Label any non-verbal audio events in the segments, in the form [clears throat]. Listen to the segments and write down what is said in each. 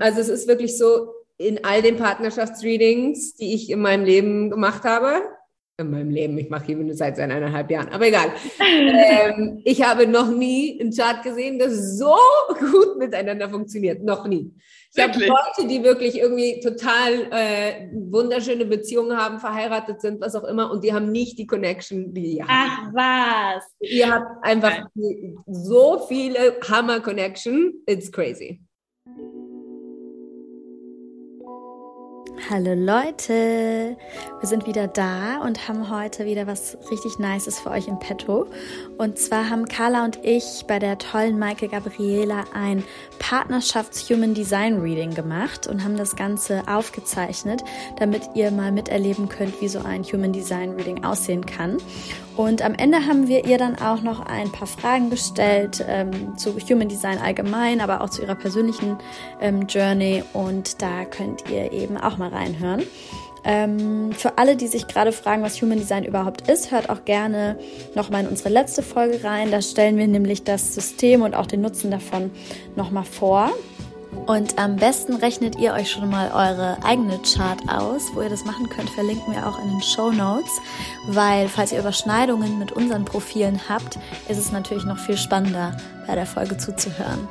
Also es ist wirklich so, in all den Partnerschaftsreadings, die ich in meinem Leben gemacht habe, in meinem Leben, ich mache hier seit seit eineinhalb Jahren, aber egal. [laughs] ähm, ich habe noch nie einen Chart gesehen, das so gut miteinander funktioniert. Noch nie. Ich habe Leute, die wirklich irgendwie total äh, wunderschöne Beziehungen haben, verheiratet sind, was auch immer, und die haben nicht die Connection, die ihr habt. Ach was. Ihr habt einfach so viele Hammer-Connection. It's crazy. Hallo Leute, wir sind wieder da und haben heute wieder was richtig Nices für euch im Petto. Und zwar haben Carla und ich bei der tollen Maike Gabriela ein Partnerschafts-Human Design Reading gemacht und haben das Ganze aufgezeichnet, damit ihr mal miterleben könnt, wie so ein Human Design Reading aussehen kann. Und am Ende haben wir ihr dann auch noch ein paar Fragen gestellt ähm, zu Human Design allgemein, aber auch zu ihrer persönlichen ähm, Journey. Und da könnt ihr eben auch mal reinhören. Ähm, für alle, die sich gerade fragen, was Human Design überhaupt ist, hört auch gerne nochmal in unsere letzte Folge rein. Da stellen wir nämlich das System und auch den Nutzen davon nochmal vor. Und am besten rechnet ihr euch schon mal eure eigene Chart aus. Wo ihr das machen könnt, verlinken wir auch in den Show Notes, weil falls ihr Überschneidungen mit unseren Profilen habt, ist es natürlich noch viel spannender, bei der Folge zuzuhören.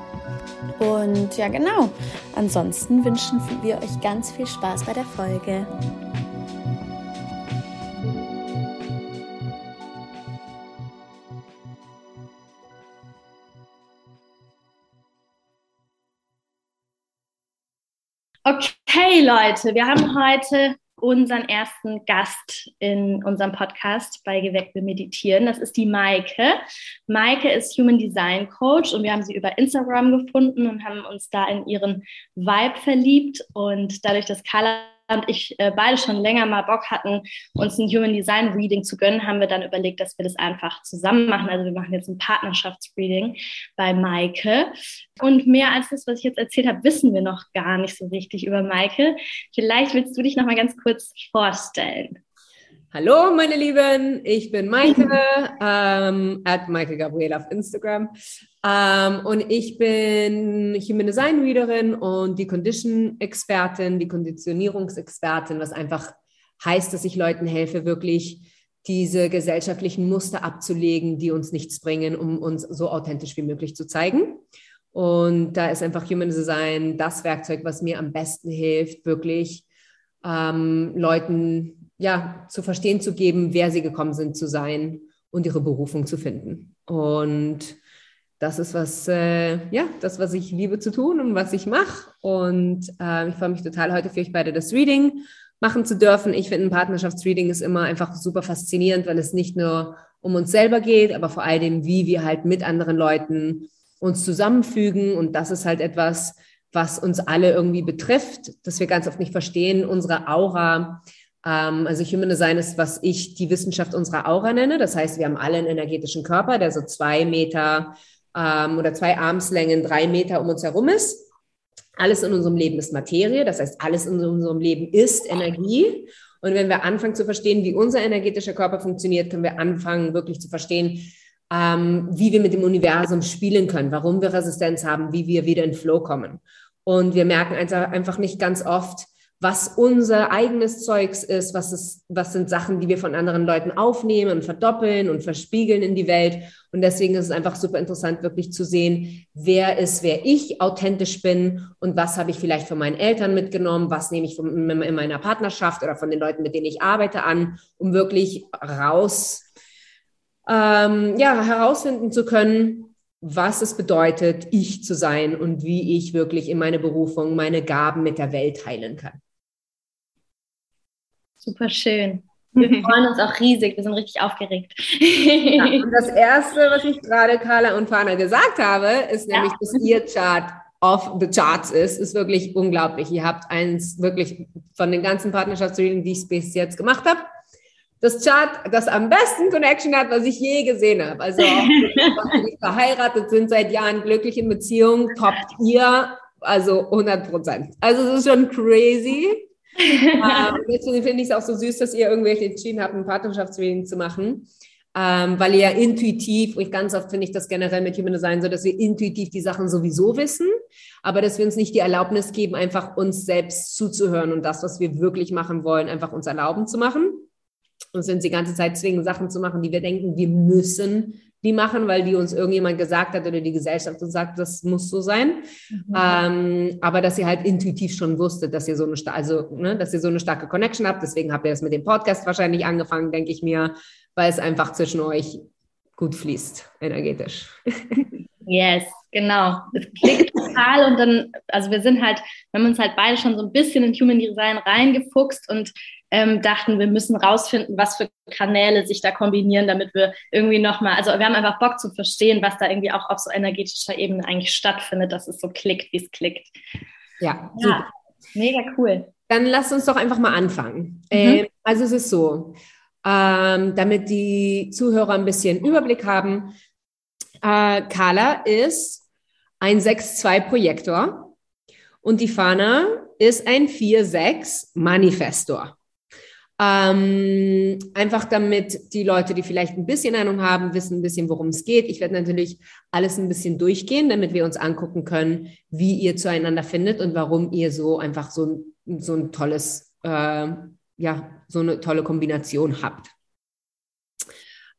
Und ja, genau. Ansonsten wünschen wir euch ganz viel Spaß bei der Folge. Okay, Leute, wir haben heute unseren ersten Gast in unserem Podcast bei Geweckt wir meditieren. Das ist die Maike. Maike ist Human Design Coach und wir haben sie über Instagram gefunden und haben uns da in ihren Vibe verliebt. Und dadurch, dass Carla und ich äh, beide schon länger mal Bock hatten, uns ein Human Design Reading zu gönnen, haben wir dann überlegt, dass wir das einfach zusammen machen. Also wir machen jetzt ein Partnerschaftsreading bei Maike. Und mehr als das, was ich jetzt erzählt habe, wissen wir noch gar nicht so richtig über Maike. Vielleicht willst du dich noch mal ganz kurz vorstellen. Hallo, meine Lieben, ich bin Maike, ähm, at Maike Gabriel auf Instagram. Ähm, und ich bin Human Design Readerin und die Condition-Expertin, die Konditionierungsexpertin, was einfach heißt, dass ich Leuten helfe, wirklich diese gesellschaftlichen Muster abzulegen, die uns nichts bringen, um uns so authentisch wie möglich zu zeigen. Und da ist einfach Human Design das Werkzeug, was mir am besten hilft, wirklich ähm, Leuten ja zu verstehen zu geben, wer sie gekommen sind zu sein und ihre Berufung zu finden. Und das ist was, äh, ja, das, was ich liebe zu tun und was ich mache. Und äh, ich freue mich total, heute für euch beide das Reading machen zu dürfen. Ich finde, ein Partnerschaftsreading ist immer einfach super faszinierend, weil es nicht nur um uns selber geht, aber vor allem, wie wir halt mit anderen Leuten uns zusammenfügen. Und das ist halt etwas, was uns alle irgendwie betrifft, dass wir ganz oft nicht verstehen, unsere Aura. Ähm, also Human Design ist, was ich die Wissenschaft unserer Aura nenne. Das heißt, wir haben alle einen energetischen Körper, der so zwei Meter ähm, oder zwei Armslängen, drei Meter um uns herum ist. Alles in unserem Leben ist Materie, das heißt, alles in unserem Leben ist Energie. Und wenn wir anfangen zu verstehen, wie unser energetischer Körper funktioniert, können wir anfangen, wirklich zu verstehen, ähm, wie wir mit dem Universum spielen können, warum wir Resistenz haben, wie wir wieder in Flow kommen. Und wir merken einfach nicht ganz oft, was unser eigenes Zeugs ist, was, ist, was sind Sachen, die wir von anderen Leuten aufnehmen und verdoppeln und verspiegeln in die Welt. Und deswegen ist es einfach super interessant, wirklich zu sehen, wer ist, wer ich authentisch bin und was habe ich vielleicht von meinen Eltern mitgenommen, was nehme ich von, in meiner Partnerschaft oder von den Leuten, mit denen ich arbeite an, um wirklich raus, ähm, ja, herausfinden zu können, was es bedeutet, ich zu sein und wie ich wirklich in meine Berufung, meine Gaben mit der Welt teilen kann. Super schön. Wir [laughs] freuen uns auch riesig, wir sind richtig aufgeregt. Ja, [laughs] und das Erste, was ich gerade Carla und Fana gesagt habe, ist nämlich, ja. dass ihr Chart of the Charts ist, ist wirklich unglaublich. Ihr habt eins wirklich von den ganzen Partnerschaftsreadings, die ich bis jetzt gemacht habe, das Chart, das am besten Connection hat, was ich je gesehen habe. Also die [laughs] verheiratet sind seit Jahren, glücklich in Beziehungen, toppt ihr, also 100 Prozent. Also es ist schon crazy [laughs] ähm, deswegen finde ich es auch so süß, dass ihr irgendwelche entschieden habt, ein Partnerschaftsreading zu machen. ähm, weil ihr ja intuitiv, und ganz oft finde ich das generell mit Human Design so, dass wir intuitiv die Sachen sowieso wissen, aber dass wir uns nicht die Erlaubnis geben, einfach uns selbst zuzuhören und das, was wir wirklich machen wollen, einfach uns erlauben zu machen. Und sind die ganze Zeit zwingen, Sachen zu machen, die wir denken, wir müssen die machen, weil die uns irgendjemand gesagt hat oder die Gesellschaft uns sagt, das muss so sein. Mhm. Ähm, aber dass ihr halt intuitiv schon wusstet, dass ihr so eine, also, ne, dass ihr so eine starke Connection habt. Deswegen habt ihr das mit dem Podcast wahrscheinlich angefangen, denke ich mir, weil es einfach zwischen euch gut fließt, energetisch. [laughs] Yes, genau. Es klickt total und dann, also wir sind halt, wir haben uns halt beide schon so ein bisschen in Human Design reingefuchst und ähm, dachten, wir müssen rausfinden, was für Kanäle sich da kombinieren, damit wir irgendwie nochmal, also wir haben einfach Bock zu verstehen, was da irgendwie auch auf so energetischer Ebene eigentlich stattfindet, dass es so klickt, wie es klickt. Ja, ja mega cool. Dann lasst uns doch einfach mal anfangen. Mhm. Ähm, also es ist so, ähm, damit die Zuhörer ein bisschen Überblick haben. Äh, Carla ist ein 6-2-Projektor und die Fana ist ein 4-6-Manifestor. Ähm, einfach damit die Leute, die vielleicht ein bisschen Ahnung haben, wissen ein bisschen, worum es geht. Ich werde natürlich alles ein bisschen durchgehen, damit wir uns angucken können, wie ihr zueinander findet und warum ihr so einfach so, so ein tolles äh, ja, so eine tolle Kombination habt.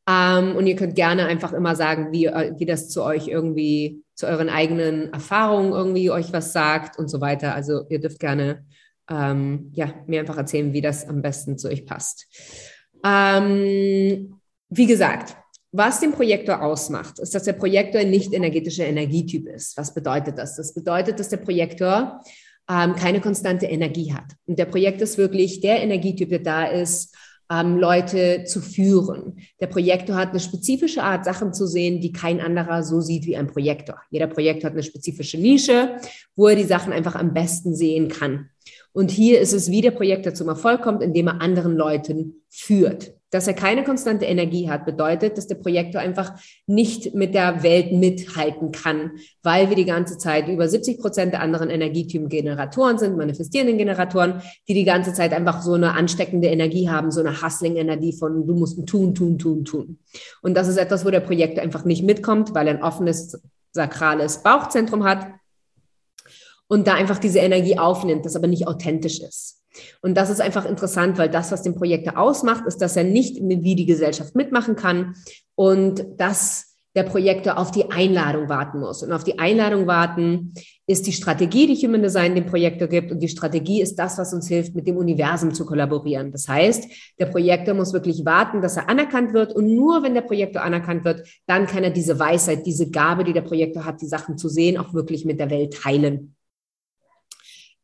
Ähm, und ihr könnt gerne einfach immer sagen, wie, äh, wie das zu euch irgendwie, zu euren eigenen Erfahrungen irgendwie euch was sagt und so weiter. Also ihr dürft gerne ähm, ja, mir einfach erzählen, wie das am besten zu euch passt. Ähm, wie gesagt, was den Projektor ausmacht, ist, dass der Projektor ein nicht energetischer Energietyp ist. Was bedeutet das? Das bedeutet, dass der Projektor ähm, keine konstante Energie hat. Und der Projekt ist wirklich der Energietyp, der da ist, ähm, Leute zu führen. Der Projektor hat eine spezifische Art, Sachen zu sehen, die kein anderer so sieht wie ein Projektor. Jeder Projektor hat eine spezifische Nische, wo er die Sachen einfach am besten sehen kann. Und hier ist es, wie der Projektor zum Erfolg kommt, indem er anderen Leuten führt. Dass er keine konstante Energie hat, bedeutet, dass der Projektor einfach nicht mit der Welt mithalten kann, weil wir die ganze Zeit über 70 Prozent der anderen Energietypen Generatoren sind, manifestierenden Generatoren, die die ganze Zeit einfach so eine ansteckende Energie haben, so eine Hustling-Energie von du musst tun, tun, tun, tun. Und das ist etwas, wo der Projektor einfach nicht mitkommt, weil er ein offenes, sakrales Bauchzentrum hat und da einfach diese Energie aufnimmt, das aber nicht authentisch ist. Und das ist einfach interessant, weil das, was den Projektor ausmacht, ist, dass er nicht wie die Gesellschaft mitmachen kann und dass der Projektor auf die Einladung warten muss. Und auf die Einladung warten ist die Strategie, die Human Design dem Projektor gibt. Und die Strategie ist das, was uns hilft, mit dem Universum zu kollaborieren. Das heißt, der Projektor muss wirklich warten, dass er anerkannt wird. Und nur wenn der Projektor anerkannt wird, dann kann er diese Weisheit, diese Gabe, die der Projektor hat, die Sachen zu sehen, auch wirklich mit der Welt teilen.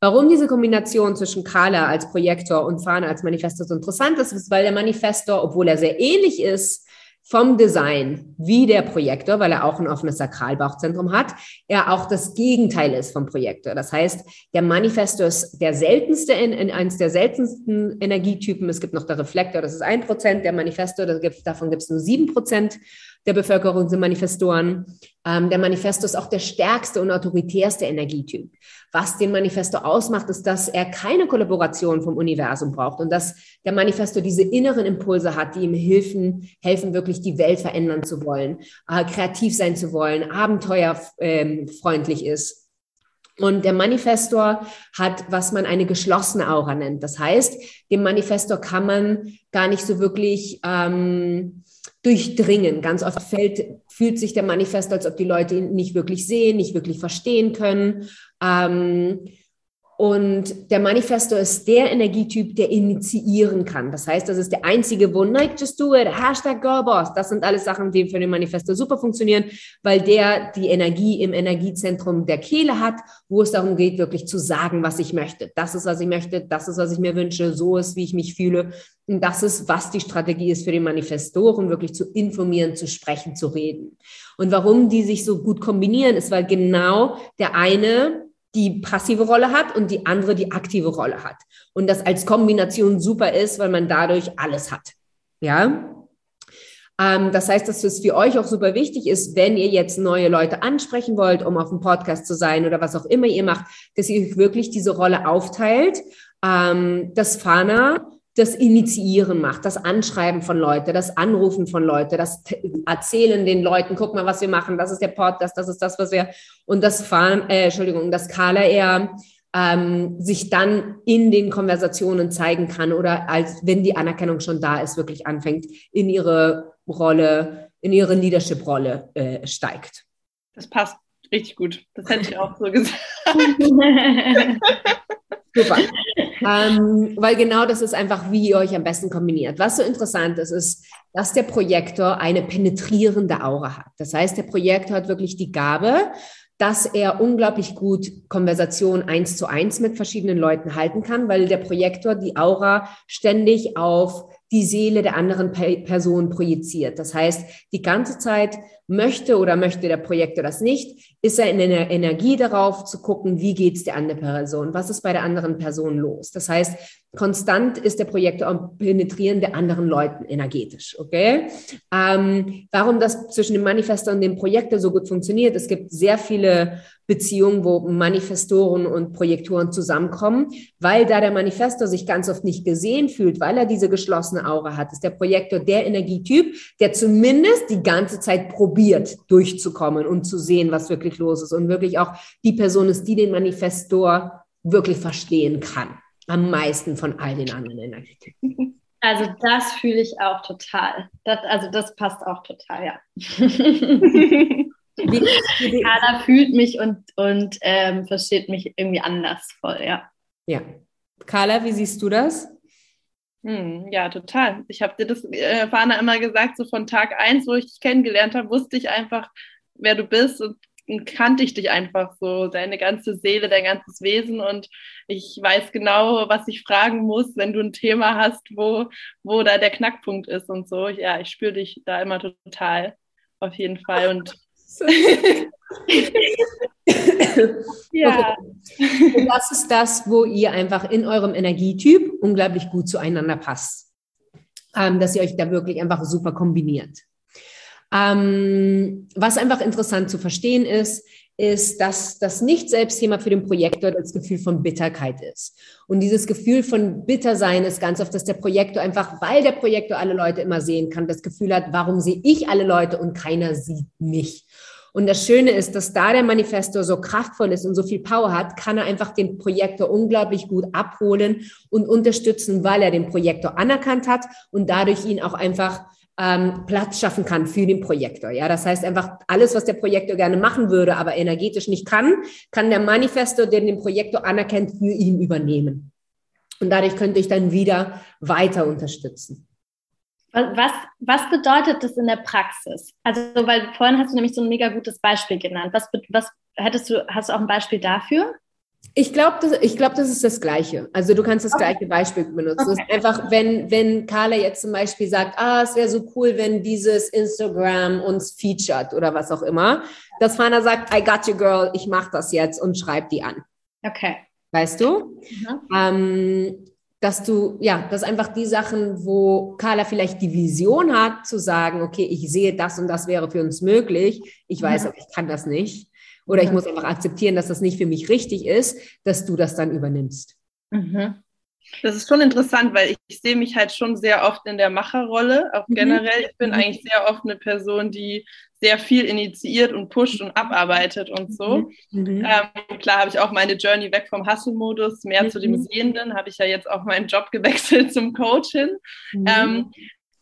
Warum diese Kombination zwischen Kala als Projektor und Fana als Manifestor so interessant ist, ist, weil der Manifestor, obwohl er sehr ähnlich ist vom Design wie der Projektor, weil er auch ein offenes Sakralbauchzentrum hat, er auch das Gegenteil ist vom Projektor. Das heißt, der Manifestor ist der seltenste, in, in eins der seltensten Energietypen. Es gibt noch der Reflektor, das ist ein Prozent. Der Manifestor, davon gibt es nur sieben Prozent der Bevölkerung sind Manifestoren. Ähm, der Manifesto ist auch der stärkste und autoritärste Energietyp. Was den Manifesto ausmacht, ist, dass er keine Kollaboration vom Universum braucht und dass der Manifesto diese inneren Impulse hat, die ihm helfen, helfen wirklich die Welt verändern zu wollen, äh, kreativ sein zu wollen, abenteuerfreundlich ähm, ist. Und der Manifestor hat, was man eine geschlossene Aura nennt. Das heißt, dem Manifestor kann man gar nicht so wirklich ähm, durchdringen. Ganz oft fällt, fühlt sich der Manifest, als ob die Leute ihn nicht wirklich sehen, nicht wirklich verstehen können. Ähm, und der Manifesto ist der Energietyp, der initiieren kann. Das heißt, das ist der einzige, wo Nike just do it, Hashtag Girlboss. Das sind alles Sachen, die für den Manifesto super funktionieren, weil der die Energie im Energiezentrum der Kehle hat, wo es darum geht, wirklich zu sagen, was ich möchte. Das ist, was ich möchte. Das ist, was ich mir wünsche. So ist, wie ich mich fühle. Und das ist, was die Strategie ist für den Manifestoren, wirklich zu informieren, zu sprechen, zu reden. Und warum die sich so gut kombinieren, ist, weil genau der eine die passive Rolle hat und die andere die aktive Rolle hat. Und das als Kombination super ist, weil man dadurch alles hat. Ja. Ähm, das heißt, dass es für euch auch super wichtig ist, wenn ihr jetzt neue Leute ansprechen wollt, um auf dem Podcast zu sein oder was auch immer ihr macht, dass ihr euch wirklich diese Rolle aufteilt. Ähm, dass Fana das Initiieren macht, das Anschreiben von Leuten, das Anrufen von Leuten, das Erzählen den Leuten, guck mal, was wir machen, das ist der Podcast, das ist das, was wir, und das äh, Entschuldigung, das Carla eher ähm, sich dann in den Konversationen zeigen kann oder als wenn die Anerkennung schon da ist, wirklich anfängt, in ihre Rolle, in ihre Leadership-Rolle äh, steigt. Das passt richtig gut. Das hätte ich auch so [laughs] gesagt. [laughs] Super. ähm, weil genau das ist einfach, wie ihr euch am besten kombiniert. Was so interessant ist, ist, dass der Projektor eine penetrierende Aura hat. Das heißt, der Projektor hat wirklich die Gabe, dass er unglaublich gut Konversation eins zu eins mit verschiedenen Leuten halten kann, weil der Projektor die Aura ständig auf die Seele der anderen Person projiziert. Das heißt, die ganze Zeit möchte oder möchte der Projektor das nicht, ist er in der Energie darauf zu gucken, wie geht es der anderen Person, was ist bei der anderen Person los. Das heißt, konstant ist der Projektor am Penetrieren der anderen Leuten energetisch. Okay? Ähm, warum das zwischen dem Manifestor und dem Projektor so gut funktioniert? Es gibt sehr viele Beziehungen, wo Manifestoren und Projektoren zusammenkommen, weil da der Manifestor sich ganz oft nicht gesehen fühlt, weil er diese geschlossene Aura hat, ist der Projektor der Energietyp, der zumindest die ganze Zeit probiert, durchzukommen und zu sehen, was wirklich los ist und wirklich auch die Person ist, die den Manifestor wirklich verstehen kann. Am meisten von all den anderen Energietypen. Also das fühle ich auch total. Das, also das passt auch total, ja. [laughs] Carla fühlt mich und, und ähm, versteht mich irgendwie anders voll, ja. Ja. Carla, wie siehst du das? Hm, ja, total. Ich habe dir das, äh, Fana, immer gesagt, so von Tag eins, wo ich dich kennengelernt habe, wusste ich einfach, wer du bist und, und kannte ich dich einfach so, deine ganze Seele, dein ganzes Wesen und ich weiß genau, was ich fragen muss, wenn du ein Thema hast, wo, wo da der Knackpunkt ist und so. Ja, ich spüre dich da immer total, auf jeden Fall und [laughs] [laughs] [laughs] ja. Und das ist das, wo ihr einfach in eurem Energietyp unglaublich gut zueinander passt. Ähm, dass ihr euch da wirklich einfach super kombiniert. Ähm, was einfach interessant zu verstehen ist, ist, dass das Nicht-Selbstthema für den Projektor das Gefühl von Bitterkeit ist. Und dieses Gefühl von Bittersein ist ganz oft, dass der Projektor einfach, weil der Projektor alle Leute immer sehen kann, das Gefühl hat, warum sehe ich alle Leute und keiner sieht mich. Und das Schöne ist, dass da der Manifestor so kraftvoll ist und so viel Power hat, kann er einfach den Projektor unglaublich gut abholen und unterstützen, weil er den Projektor anerkannt hat und dadurch ihn auch einfach ähm, Platz schaffen kann für den Projektor. Ja, das heißt einfach alles, was der Projektor gerne machen würde, aber energetisch nicht kann, kann der Manifestor, der den Projektor anerkennt, für ihn übernehmen. Und dadurch könnte ich dann wieder weiter unterstützen. Was, was bedeutet das in der Praxis? Also, weil vorhin hast du nämlich so ein mega gutes Beispiel genannt. Was, was hättest du, hast du auch ein Beispiel dafür? Ich glaube, das, ich glaub, das ist das Gleiche. Also du kannst das okay. gleiche Beispiel benutzen. Okay. einfach, wenn, wenn Carla jetzt zum Beispiel sagt, ah, es wäre so cool, wenn dieses Instagram uns featured oder was auch immer, dass Fana sagt, I got you, girl, ich mache das jetzt und schreib die an. Okay. Weißt du? Mhm. Ähm, dass du, ja, dass einfach die Sachen, wo Carla vielleicht die Vision hat, zu sagen, okay, ich sehe das und das wäre für uns möglich, ich weiß, mhm. aber ich kann das nicht oder ich muss einfach akzeptieren, dass das nicht für mich richtig ist, dass du das dann übernimmst. Mhm. Das ist schon interessant, weil ich, ich, sehe mich halt schon sehr oft in der Macherrolle, auch mhm. generell. Ich bin mhm. eigentlich sehr oft eine Person, die sehr viel initiiert und pusht und abarbeitet und so. Mhm. mhm. Ähm, klar habe ich auch meine Journey weg vom Hustle-Modus, mehr mhm. zu dem Sehenden, habe ich ja jetzt auch meinen Job gewechselt [laughs] zum Coaching. Mhm. Ähm,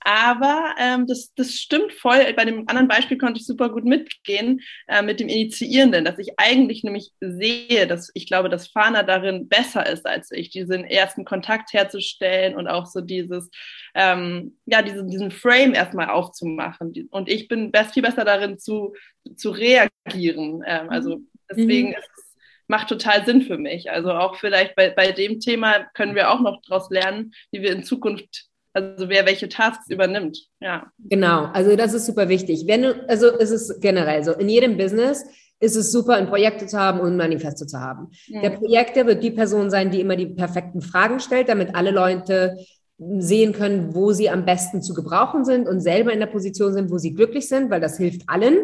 aber ähm, das, das stimmt voll. Bei dem anderen Beispiel konnte ich super gut mitgehen äh, mit dem Initiierenden, dass ich eigentlich nämlich sehe, dass ich glaube, dass Fana darin besser ist als ich, diesen ersten Kontakt herzustellen und auch so dieses, ähm, ja, diesen, diesen Frame erstmal aufzumachen. Und ich bin best, viel besser darin zu, zu reagieren. Ähm, also mhm. deswegen mhm. ist es macht total Sinn für mich. Also auch vielleicht bei, bei dem Thema können wir auch noch daraus lernen, wie wir in Zukunft also wer welche Tasks übernimmt, ja. Genau, also das ist super wichtig. Wenn du, also es ist generell so, in jedem Business ist es super, ein Projekte zu haben und ein Manifesto zu haben. Mhm. Der Projekte wird die Person sein, die immer die perfekten Fragen stellt, damit alle Leute sehen können, wo sie am besten zu gebrauchen sind und selber in der Position sind, wo sie glücklich sind, weil das hilft allen.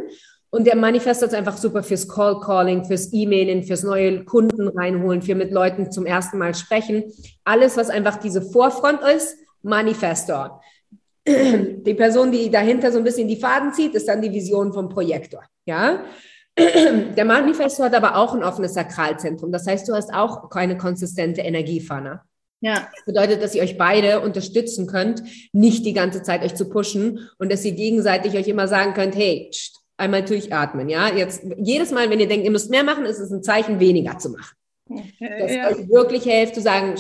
Und der Manifestor ist einfach super fürs Call Calling, fürs E-Mailen, fürs neue Kunden reinholen, für mit Leuten zum ersten Mal sprechen. Alles, was einfach diese Vorfront ist, Manifestor. [clears throat] Die Person, die dahinter so ein bisschen die Faden zieht, ist dann die Vision vom Projektor. Ja. [clears throat] Der Manifestor hat aber auch ein offenes Sakralzentrum. Das heißt, du hast auch keine konsistente Energiefahne. Ja. Das bedeutet, dass ihr euch beide unterstützen könnt, nicht die ganze Zeit euch zu pushen und dass ihr gegenseitig euch immer sagen könnt, hey, einmal durchatmen, ja. Jetzt jedes Mal, wenn ihr denkt, ihr müsst mehr machen, ist es ein Zeichen, weniger zu machen. Okay, dass ja. euch wirklich hilft zu sagen,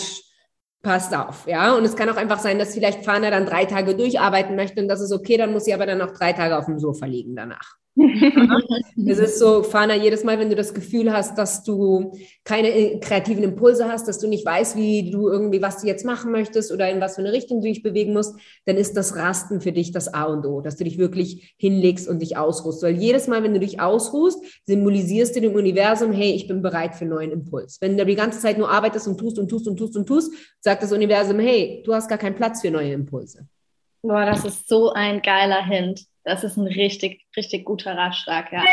passt auf, ja. Und es kann auch einfach sein, dass vielleicht Fana dann drei Tage durcharbeiten möchte und das ist okay, dann muss sie aber dann noch drei Tage auf dem Sofa liegen danach [laughs] es ist so, Fana, jedes Mal, wenn du das Gefühl hast, dass du keine äh, kreativen Impulse hast, dass du nicht weißt, wie du irgendwie, was du jetzt machen möchtest oder in was für eine Richtung du dich bewegen musst, dann ist das Rasten für dich das A und O, dass du dich wirklich hinlegst und dich ausruhst. Weil jedes Mal, wenn du dich ausruhst, symbolisierst du dem Universum, hey, ich bin bereit für einen neuen Impuls. Wenn du die ganze Zeit nur arbeitest und tust und tust und tust und tust, sagt das Universum, hey, du hast gar keinen Platz für neue Impulse. Boah, das ist so ein geiler Hint. Das ist ein richtig, richtig guter Ratschlag, ja.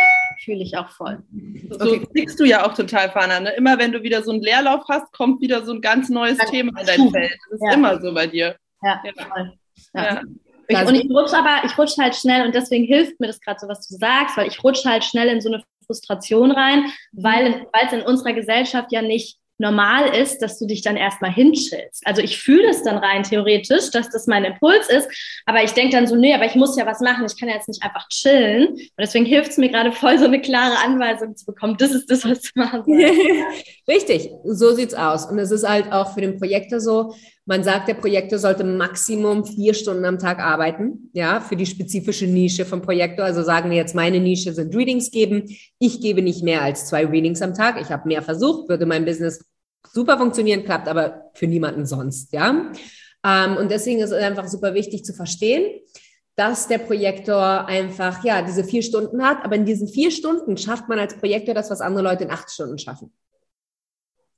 Fühle ich auch voll. So okay. kriegst du ja auch total, Fana. Ne? Immer wenn du wieder so einen Leerlauf hast, kommt wieder so ein ganz neues ja. Thema in dein Feld. Das ist ja. immer so bei dir. Ja, ja. voll. Ja. Ich, und ich rutsche aber, ich rutsche halt schnell und deswegen hilft mir das gerade so, was du sagst, weil ich rutsche halt schnell in so eine Frustration rein, weil es in unserer Gesellschaft ja nicht normal ist, dass du dich dann erstmal hinschillst. Also ich fühle es dann rein theoretisch, dass das mein Impuls ist, aber ich denke dann so, nee, aber ich muss ja was machen, ich kann ja jetzt nicht einfach chillen. Und deswegen hilft es mir gerade voll, so eine klare Anweisung zu bekommen, das ist das, was du machen sollst. [laughs] Richtig, so sieht's aus. Und es ist halt auch für den Projektor so, man sagt, der Projektor sollte Maximum vier Stunden am Tag arbeiten, ja, für die spezifische Nische vom Projektor. Also sagen wir jetzt, meine Nische sind Readings geben. Ich gebe nicht mehr als zwei Readings am Tag. Ich habe mehr versucht, würde mein Business super funktionieren, klappt aber für niemanden sonst, ja. Ähm, und deswegen ist es einfach super wichtig zu verstehen, dass der Projektor einfach, ja, diese vier Stunden hat. Aber in diesen vier Stunden schafft man als Projektor das, was andere Leute in acht Stunden schaffen.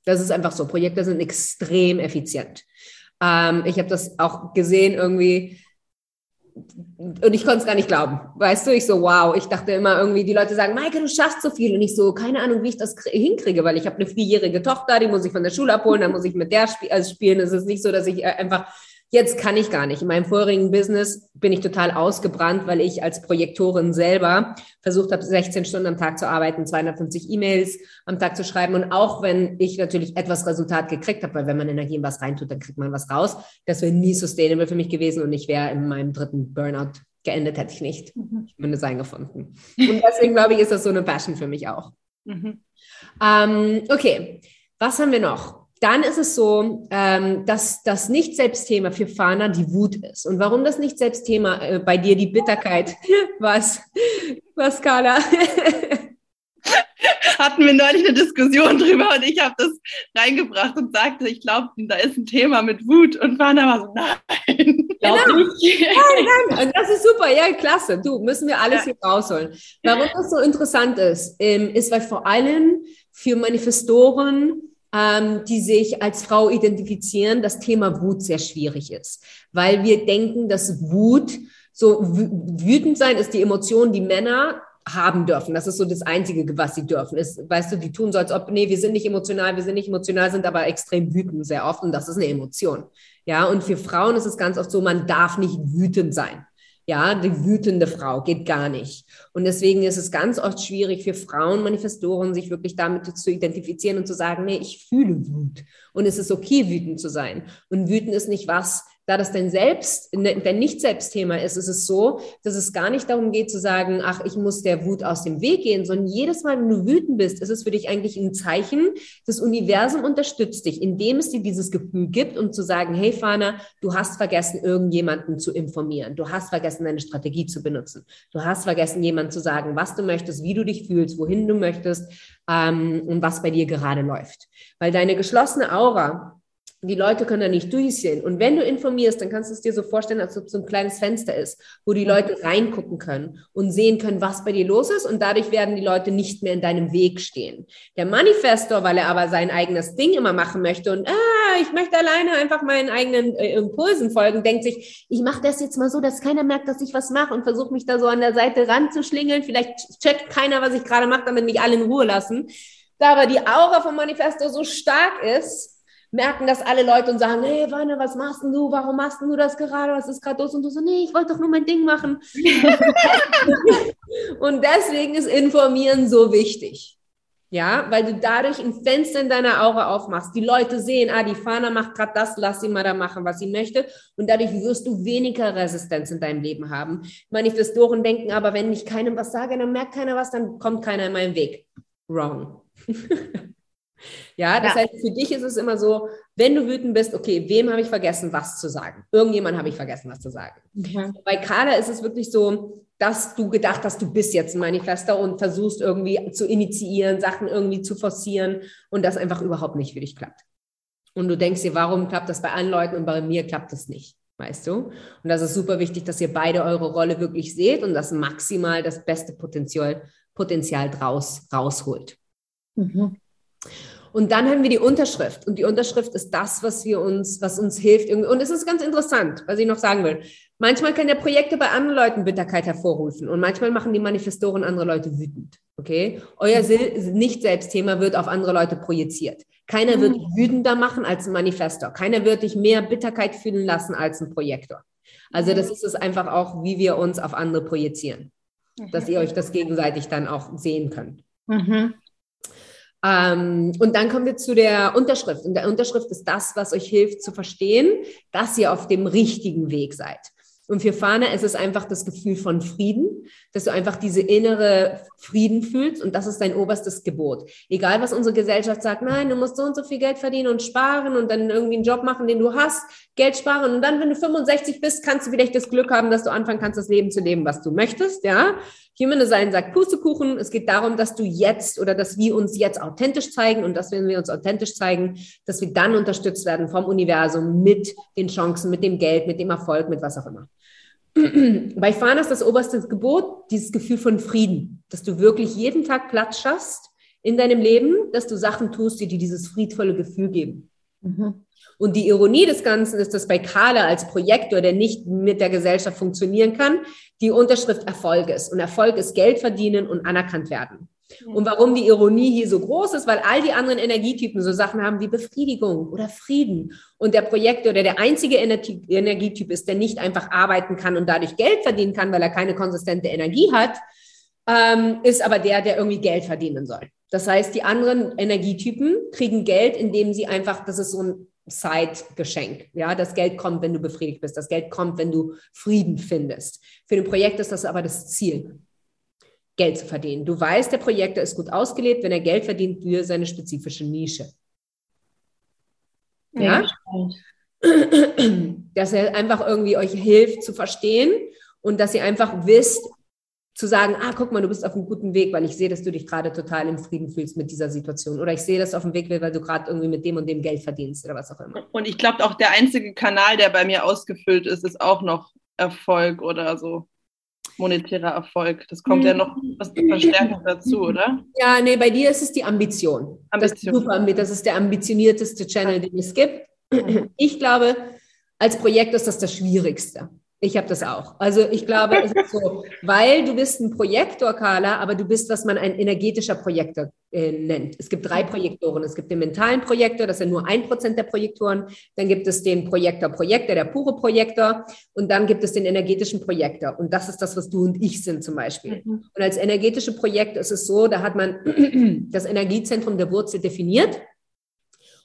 Das ist einfach so. Projekte sind extrem effizient. Ähm, ich habe das auch gesehen irgendwie und ich konnte es gar nicht glauben. Weißt du, ich so, wow, ich dachte immer irgendwie, die Leute sagen, Maike, du schaffst so viel. Und ich so, keine Ahnung, wie ich das hinkriege, weil ich habe eine vierjährige Tochter, die muss ich von der Schule abholen, dann muss ich mit der sp also spielen. Es ist nicht so, dass ich äh, einfach Jetzt kann ich gar nicht. In meinem vorigen Business bin ich total ausgebrannt, weil ich als Projektorin selber versucht habe, 16 Stunden am Tag zu arbeiten, 250 E-Mails am Tag zu schreiben. Und auch wenn ich natürlich etwas Resultat gekriegt habe, weil wenn man Energie in was reintut, dann kriegt man was raus, das wäre nie sustainable für mich gewesen und ich wäre in meinem dritten Burnout geendet, hätte ich nicht. Mhm. Ich bin Design gefunden. Und deswegen glaube ich, ist das so eine Passion für mich auch. Mhm. Ähm, okay, was haben wir noch? Dann ist es so, ähm, dass das Nicht-Selbstthema für Fana die Wut ist. Und warum das Nicht-Selbstthema äh, bei dir die Bitterkeit? [laughs] Was, was, Carla? [laughs] Hatten wir neulich eine Diskussion drüber und ich habe das reingebracht und sagte, ich glaube, da ist ein Thema mit Wut. Und Fana war so, nein. Genau. Nein, nein. Und das ist super, ja, klasse. Du, müssen wir alles ja. hier rausholen. Warum das so interessant ist, ähm, ist, weil vor allem für Manifestoren ähm, die sich als Frau identifizieren, das Thema Wut sehr schwierig ist, weil wir denken, dass Wut so wütend sein ist die Emotion, die Männer haben dürfen. Das ist so das Einzige, was sie dürfen. Ist, weißt du, die tun so, als ob, nee, wir sind nicht emotional, wir sind nicht emotional, sind aber extrem wütend sehr oft und das ist eine Emotion. Ja, und für Frauen ist es ganz oft so, man darf nicht wütend sein. Ja, die wütende Frau geht gar nicht. Und deswegen ist es ganz oft schwierig für Frauen, Manifestoren, sich wirklich damit zu identifizieren und zu sagen, nee, ich fühle Wut. Und es ist okay, wütend zu sein. Und wütend ist nicht was, da das dein Selbst, ne, dein Nicht-Selbst-Thema ist, ist es so, dass es gar nicht darum geht zu sagen, ach, ich muss der Wut aus dem Weg gehen, sondern jedes Mal, wenn du wütend bist, ist es für dich eigentlich ein Zeichen, das Universum unterstützt dich, indem es dir dieses Gefühl gibt und zu sagen, hey Fana, du hast vergessen, irgendjemanden zu informieren. Du hast vergessen, deine Strategie zu benutzen. Du hast vergessen, jemandem zu sagen, was du möchtest, wie du dich fühlst, wohin du möchtest ähm, und was bei dir gerade läuft. Weil deine geschlossene Aura Die Leute können da nicht durchsehen. Und wenn du informierst, dann kannst du es dir so vorstellen, als ob es so ein kleines Fenster ist, wo die Leute reingucken können und sehen können, was bei dir los ist. Und dadurch werden die Leute nicht mehr in deinem Weg stehen. Der Manifestor, weil er aber sein eigenes Ding immer machen möchte und ah, ich möchte alleine einfach meinen eigenen äh, Impulsen folgen, denkt sich, ich mache das jetzt mal so, dass keiner merkt, dass ich was mache und versuche mich da so an der Seite ranzuschlingeln. Vielleicht checkt keiner, was ich gerade mache, damit mich alle in Ruhe lassen. Da aber die Aura vom Manifestor so stark ist, merken das alle Leute und sagen, hey, Wanne, was machst denn du? Warum machst du das gerade? Was ist gerade los? Und du so, nee, ich wollte doch nur mein Ding machen. [laughs] und deswegen ist Informieren so wichtig. Ja, weil du dadurch ein Fenster in deiner Aura aufmachst. Die Leute sehen, ah, die Fana macht gerade das, lass sie mal da machen, was sie möchte. Und dadurch wirst du weniger Resistenz in deinem Leben haben. Manifestoren denken aber, wenn ich keinem was sage, dann merkt keiner was, dann kommt keiner in meinen Weg. Wrong. [laughs] Ja, das ja. heißt, für dich ist es immer so, wenn du wütend bist, okay, wem habe ich vergessen, was zu sagen? Irgendjemand habe ich vergessen, was zu sagen. Mhm. Bei Carla ist es wirklich so, dass du gedacht hast, du bist jetzt ein Manifester und versuchst irgendwie zu initiieren, Sachen irgendwie zu forcieren und das einfach überhaupt nicht für dich klappt. Und du denkst dir, warum klappt das bei anderen Leuten und bei mir klappt das nicht? Weißt du? Und das ist super wichtig, dass ihr beide eure Rolle wirklich seht und das maximal das beste Potenzial, Potenzial draus rausholt. Mhm. Und dann haben wir die Unterschrift. Und die Unterschrift ist das, was wir uns, was uns hilft. Und es ist ganz interessant, was ich noch sagen will. Manchmal können ja Projekte bei anderen Leuten Bitterkeit hervorrufen. Und manchmal machen die Manifestoren andere Leute wütend. Okay? Euer Nicht-Selbst-Thema wird auf andere Leute projiziert. Keiner wird mhm. wütender machen als ein Manifestor. Keiner wird dich mehr Bitterkeit fühlen lassen als ein Projektor. Also das ist es einfach auch, wie wir uns auf andere projizieren. Dass ihr euch das gegenseitig dann auch sehen könnt. Mhm. Ähm, und dann kommen wir zu der Unterschrift. Und der Unterschrift ist das, was euch hilft zu verstehen, dass ihr auf dem richtigen Weg seid. Und für Fana ist es einfach das Gefühl von Frieden, dass du einfach diese innere Frieden fühlst und das ist dein oberstes Gebot. Egal, was unsere Gesellschaft sagt, nein, du musst so und so viel Geld verdienen und sparen und dann irgendwie einen Job machen, den du hast, Geld sparen und dann, wenn du 65 bist, kannst du vielleicht das Glück haben, dass du anfangen kannst, das Leben zu leben, was du möchtest, ja. Human Design sagt Pustekuchen. Es geht darum, dass du jetzt oder dass wir uns jetzt authentisch zeigen und dass wenn wir uns authentisch zeigen, dass wir dann unterstützt werden vom Universum mit den Chancen, mit dem Geld, mit dem Erfolg, mit was auch immer. [clears throat] Bei Fana ist das oberste Gebot dieses Gefühl von Frieden, dass du wirklich jeden Tag Platz schaffst in deinem Leben, dass du Sachen tust, die dir dieses friedvolle Gefühl geben. Mhm. Und die Ironie des Ganzen ist, dass bei Carla als Projektor, der nicht mit der Gesellschaft funktionieren kann, die Unterschrift Erfolg ist. Und Erfolg ist Geld verdienen und anerkannt werden. Und warum die Ironie hier so groß ist, weil all die anderen Energietypen so Sachen haben wie Befriedigung oder Frieden. Und der Projektor, der der einzige Energietyp ist, der nicht einfach arbeiten kann und dadurch Geld verdienen kann, weil er keine konsistente Energie hat, ähm, ist aber der, der irgendwie Geld verdienen soll. Das heißt, die anderen Energietypen kriegen Geld, indem sie einfach, das ist so ein Zeitgeschenk. Ja, das Geld kommt, wenn du befriedigt bist. Das Geld kommt, wenn du Frieden findest. Für den Projekt ist das aber das Ziel, Geld zu verdienen. Du weißt, der Projektor ist gut ausgelebt, wenn er Geld verdient für seine spezifische Nische. Ja? Dass er einfach irgendwie euch hilft zu verstehen und dass ihr einfach wisst, zu sagen, ah, guck mal, du bist auf einem guten Weg, weil ich sehe, dass du dich gerade total im Frieden fühlst mit dieser Situation. Oder ich sehe, dass du auf dem Weg bist, weil du gerade irgendwie mit dem und dem Geld verdienst oder was auch immer. Und ich glaube, auch der einzige Kanal, der bei mir ausgefüllt ist, ist auch noch Erfolg oder so monetärer Erfolg. Das kommt ja noch was verstärkend dazu, oder? Ja, nee, bei dir ist es die Ambition. Ambition. Das, ist super, das ist der ambitionierteste Channel, den es gibt. Ich glaube, als Projekt ist das das Schwierigste. Ich habe das auch. Also ich glaube, es ist so, weil du bist ein Projektor, Carla, aber du bist, was man ein energetischer Projektor äh, nennt. Es gibt drei Projektoren. Es gibt den mentalen Projektor, das sind nur ein Prozent der Projektoren. Dann gibt es den Projektor Projektor, der pure Projektor. Und dann gibt es den energetischen Projektor. Und das ist das, was du und ich sind zum Beispiel. Mhm. Und als energetische Projektor ist es so, da hat man [clears throat] das Energiezentrum der Wurzel definiert.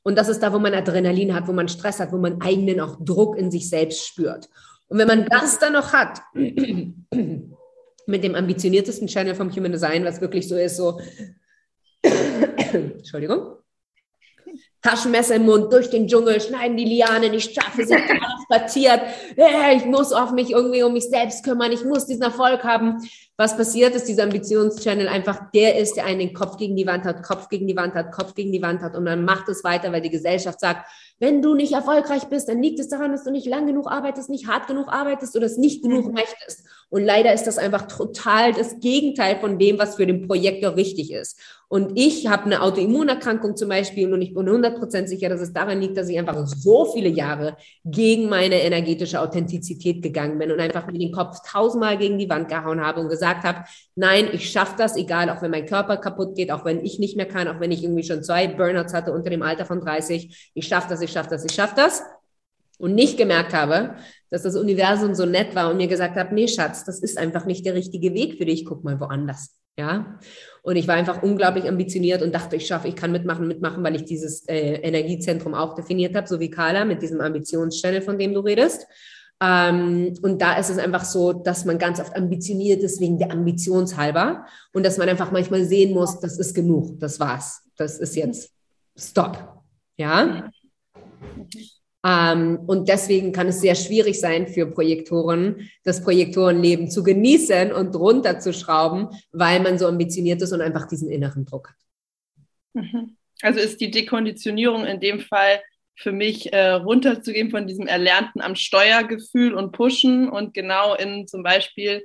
Und das ist da, wo man Adrenalin hat, wo man Stress hat, wo man eigenen auch Druck in sich selbst spürt. Und wenn man das dann noch hat, [clears throat] mit dem ambitioniertesten Channel vom Human Design, was wirklich so ist, so, Entschuldigung, Taschenmesser im Mund, durch den Dschungel, schneiden die Lianen, ich schaffe sie, spaziert, ich muss auf mich irgendwie um mich selbst kümmern, ich muss diesen Erfolg haben. Was passiert ist, dieser Ambitionschannel einfach der ist, der einen den Kopf gegen die Wand hat, Kopf gegen die Wand hat, Kopf gegen die Wand hat und man macht es weiter, weil die Gesellschaft sagt, wenn du nicht erfolgreich bist, dann liegt es daran, dass du nicht lang genug arbeitest, nicht hart genug arbeitest oder es nicht genug mhm. möchtest. Und leider ist das einfach total das Gegenteil von dem, was für den Projektor richtig ist. Und ich habe eine Autoimmunerkrankung zum Beispiel und ich bin 100% sicher, dass es daran liegt, dass ich einfach so viele Jahre gegen meine energetische Authentizität gegangen bin und einfach mir den Kopf tausendmal gegen die Wand gehauen habe und gesagt habe, nein, ich schaffe das, egal, auch wenn mein Körper kaputt geht, auch wenn ich nicht mehr kann, auch wenn ich irgendwie schon zwei Burnouts hatte unter dem Alter von 30, ich schaffe das, ich schaffe das, ich schaffe das. Und nicht gemerkt habe, dass das Universum so nett war und mir gesagt hat, nee, Schatz, das ist einfach nicht der richtige Weg für dich, guck mal woanders. Ja. Und ich war einfach unglaublich ambitioniert und dachte, ich schaffe, ich kann mitmachen, mitmachen, weil ich dieses äh, Energiezentrum auch definiert habe, so wie Carla mit diesem Ambitionschannel, von dem du redest. Ähm, und da ist es einfach so, dass man ganz oft ambitioniert ist wegen der Ambitionshalber und dass man einfach manchmal sehen muss, das ist genug, das war's, das ist jetzt Stop. Ja. Ähm, und deswegen kann es sehr schwierig sein für Projektoren, das Projektorenleben zu genießen und runterzuschrauben, weil man so ambitioniert ist und einfach diesen inneren Druck hat. Mhm. Also ist die Dekonditionierung in dem Fall für mich äh, runterzugehen von diesem Erlernten am Steuergefühl und Pushen und genau in zum Beispiel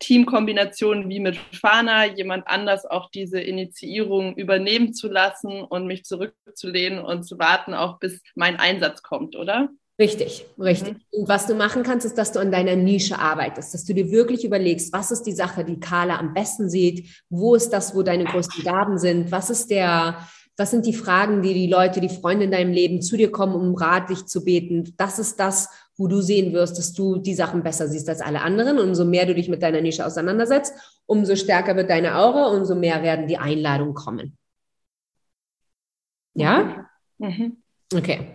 Teamkombinationen wie mit Fana jemand anders auch diese Initiierung übernehmen zu lassen und mich zurückzulehnen und zu warten, auch bis mein Einsatz kommt, oder? Richtig, richtig. Mhm. Und was du machen kannst, ist, dass du an deiner Nische arbeitest, dass du dir wirklich überlegst, was ist die Sache, die Carla am besten sieht, wo ist das, wo deine größten Gaben sind, was ist der, was sind die Fragen, die die Leute, die Freunde in deinem Leben zu dir kommen, um Rat dich zu beten? Das ist das, wo du sehen wirst, dass du die Sachen besser siehst als alle anderen. Und umso mehr du dich mit deiner Nische auseinandersetzt, umso stärker wird deine Aura, umso mehr werden die Einladungen kommen. Ja? Mhm. Okay.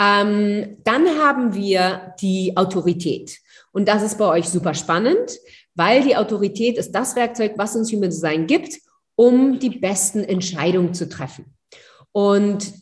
Ähm, dann haben wir die Autorität. Und das ist bei euch super spannend, weil die Autorität ist das Werkzeug, was uns Human Design gibt, um die besten Entscheidungen zu treffen. Und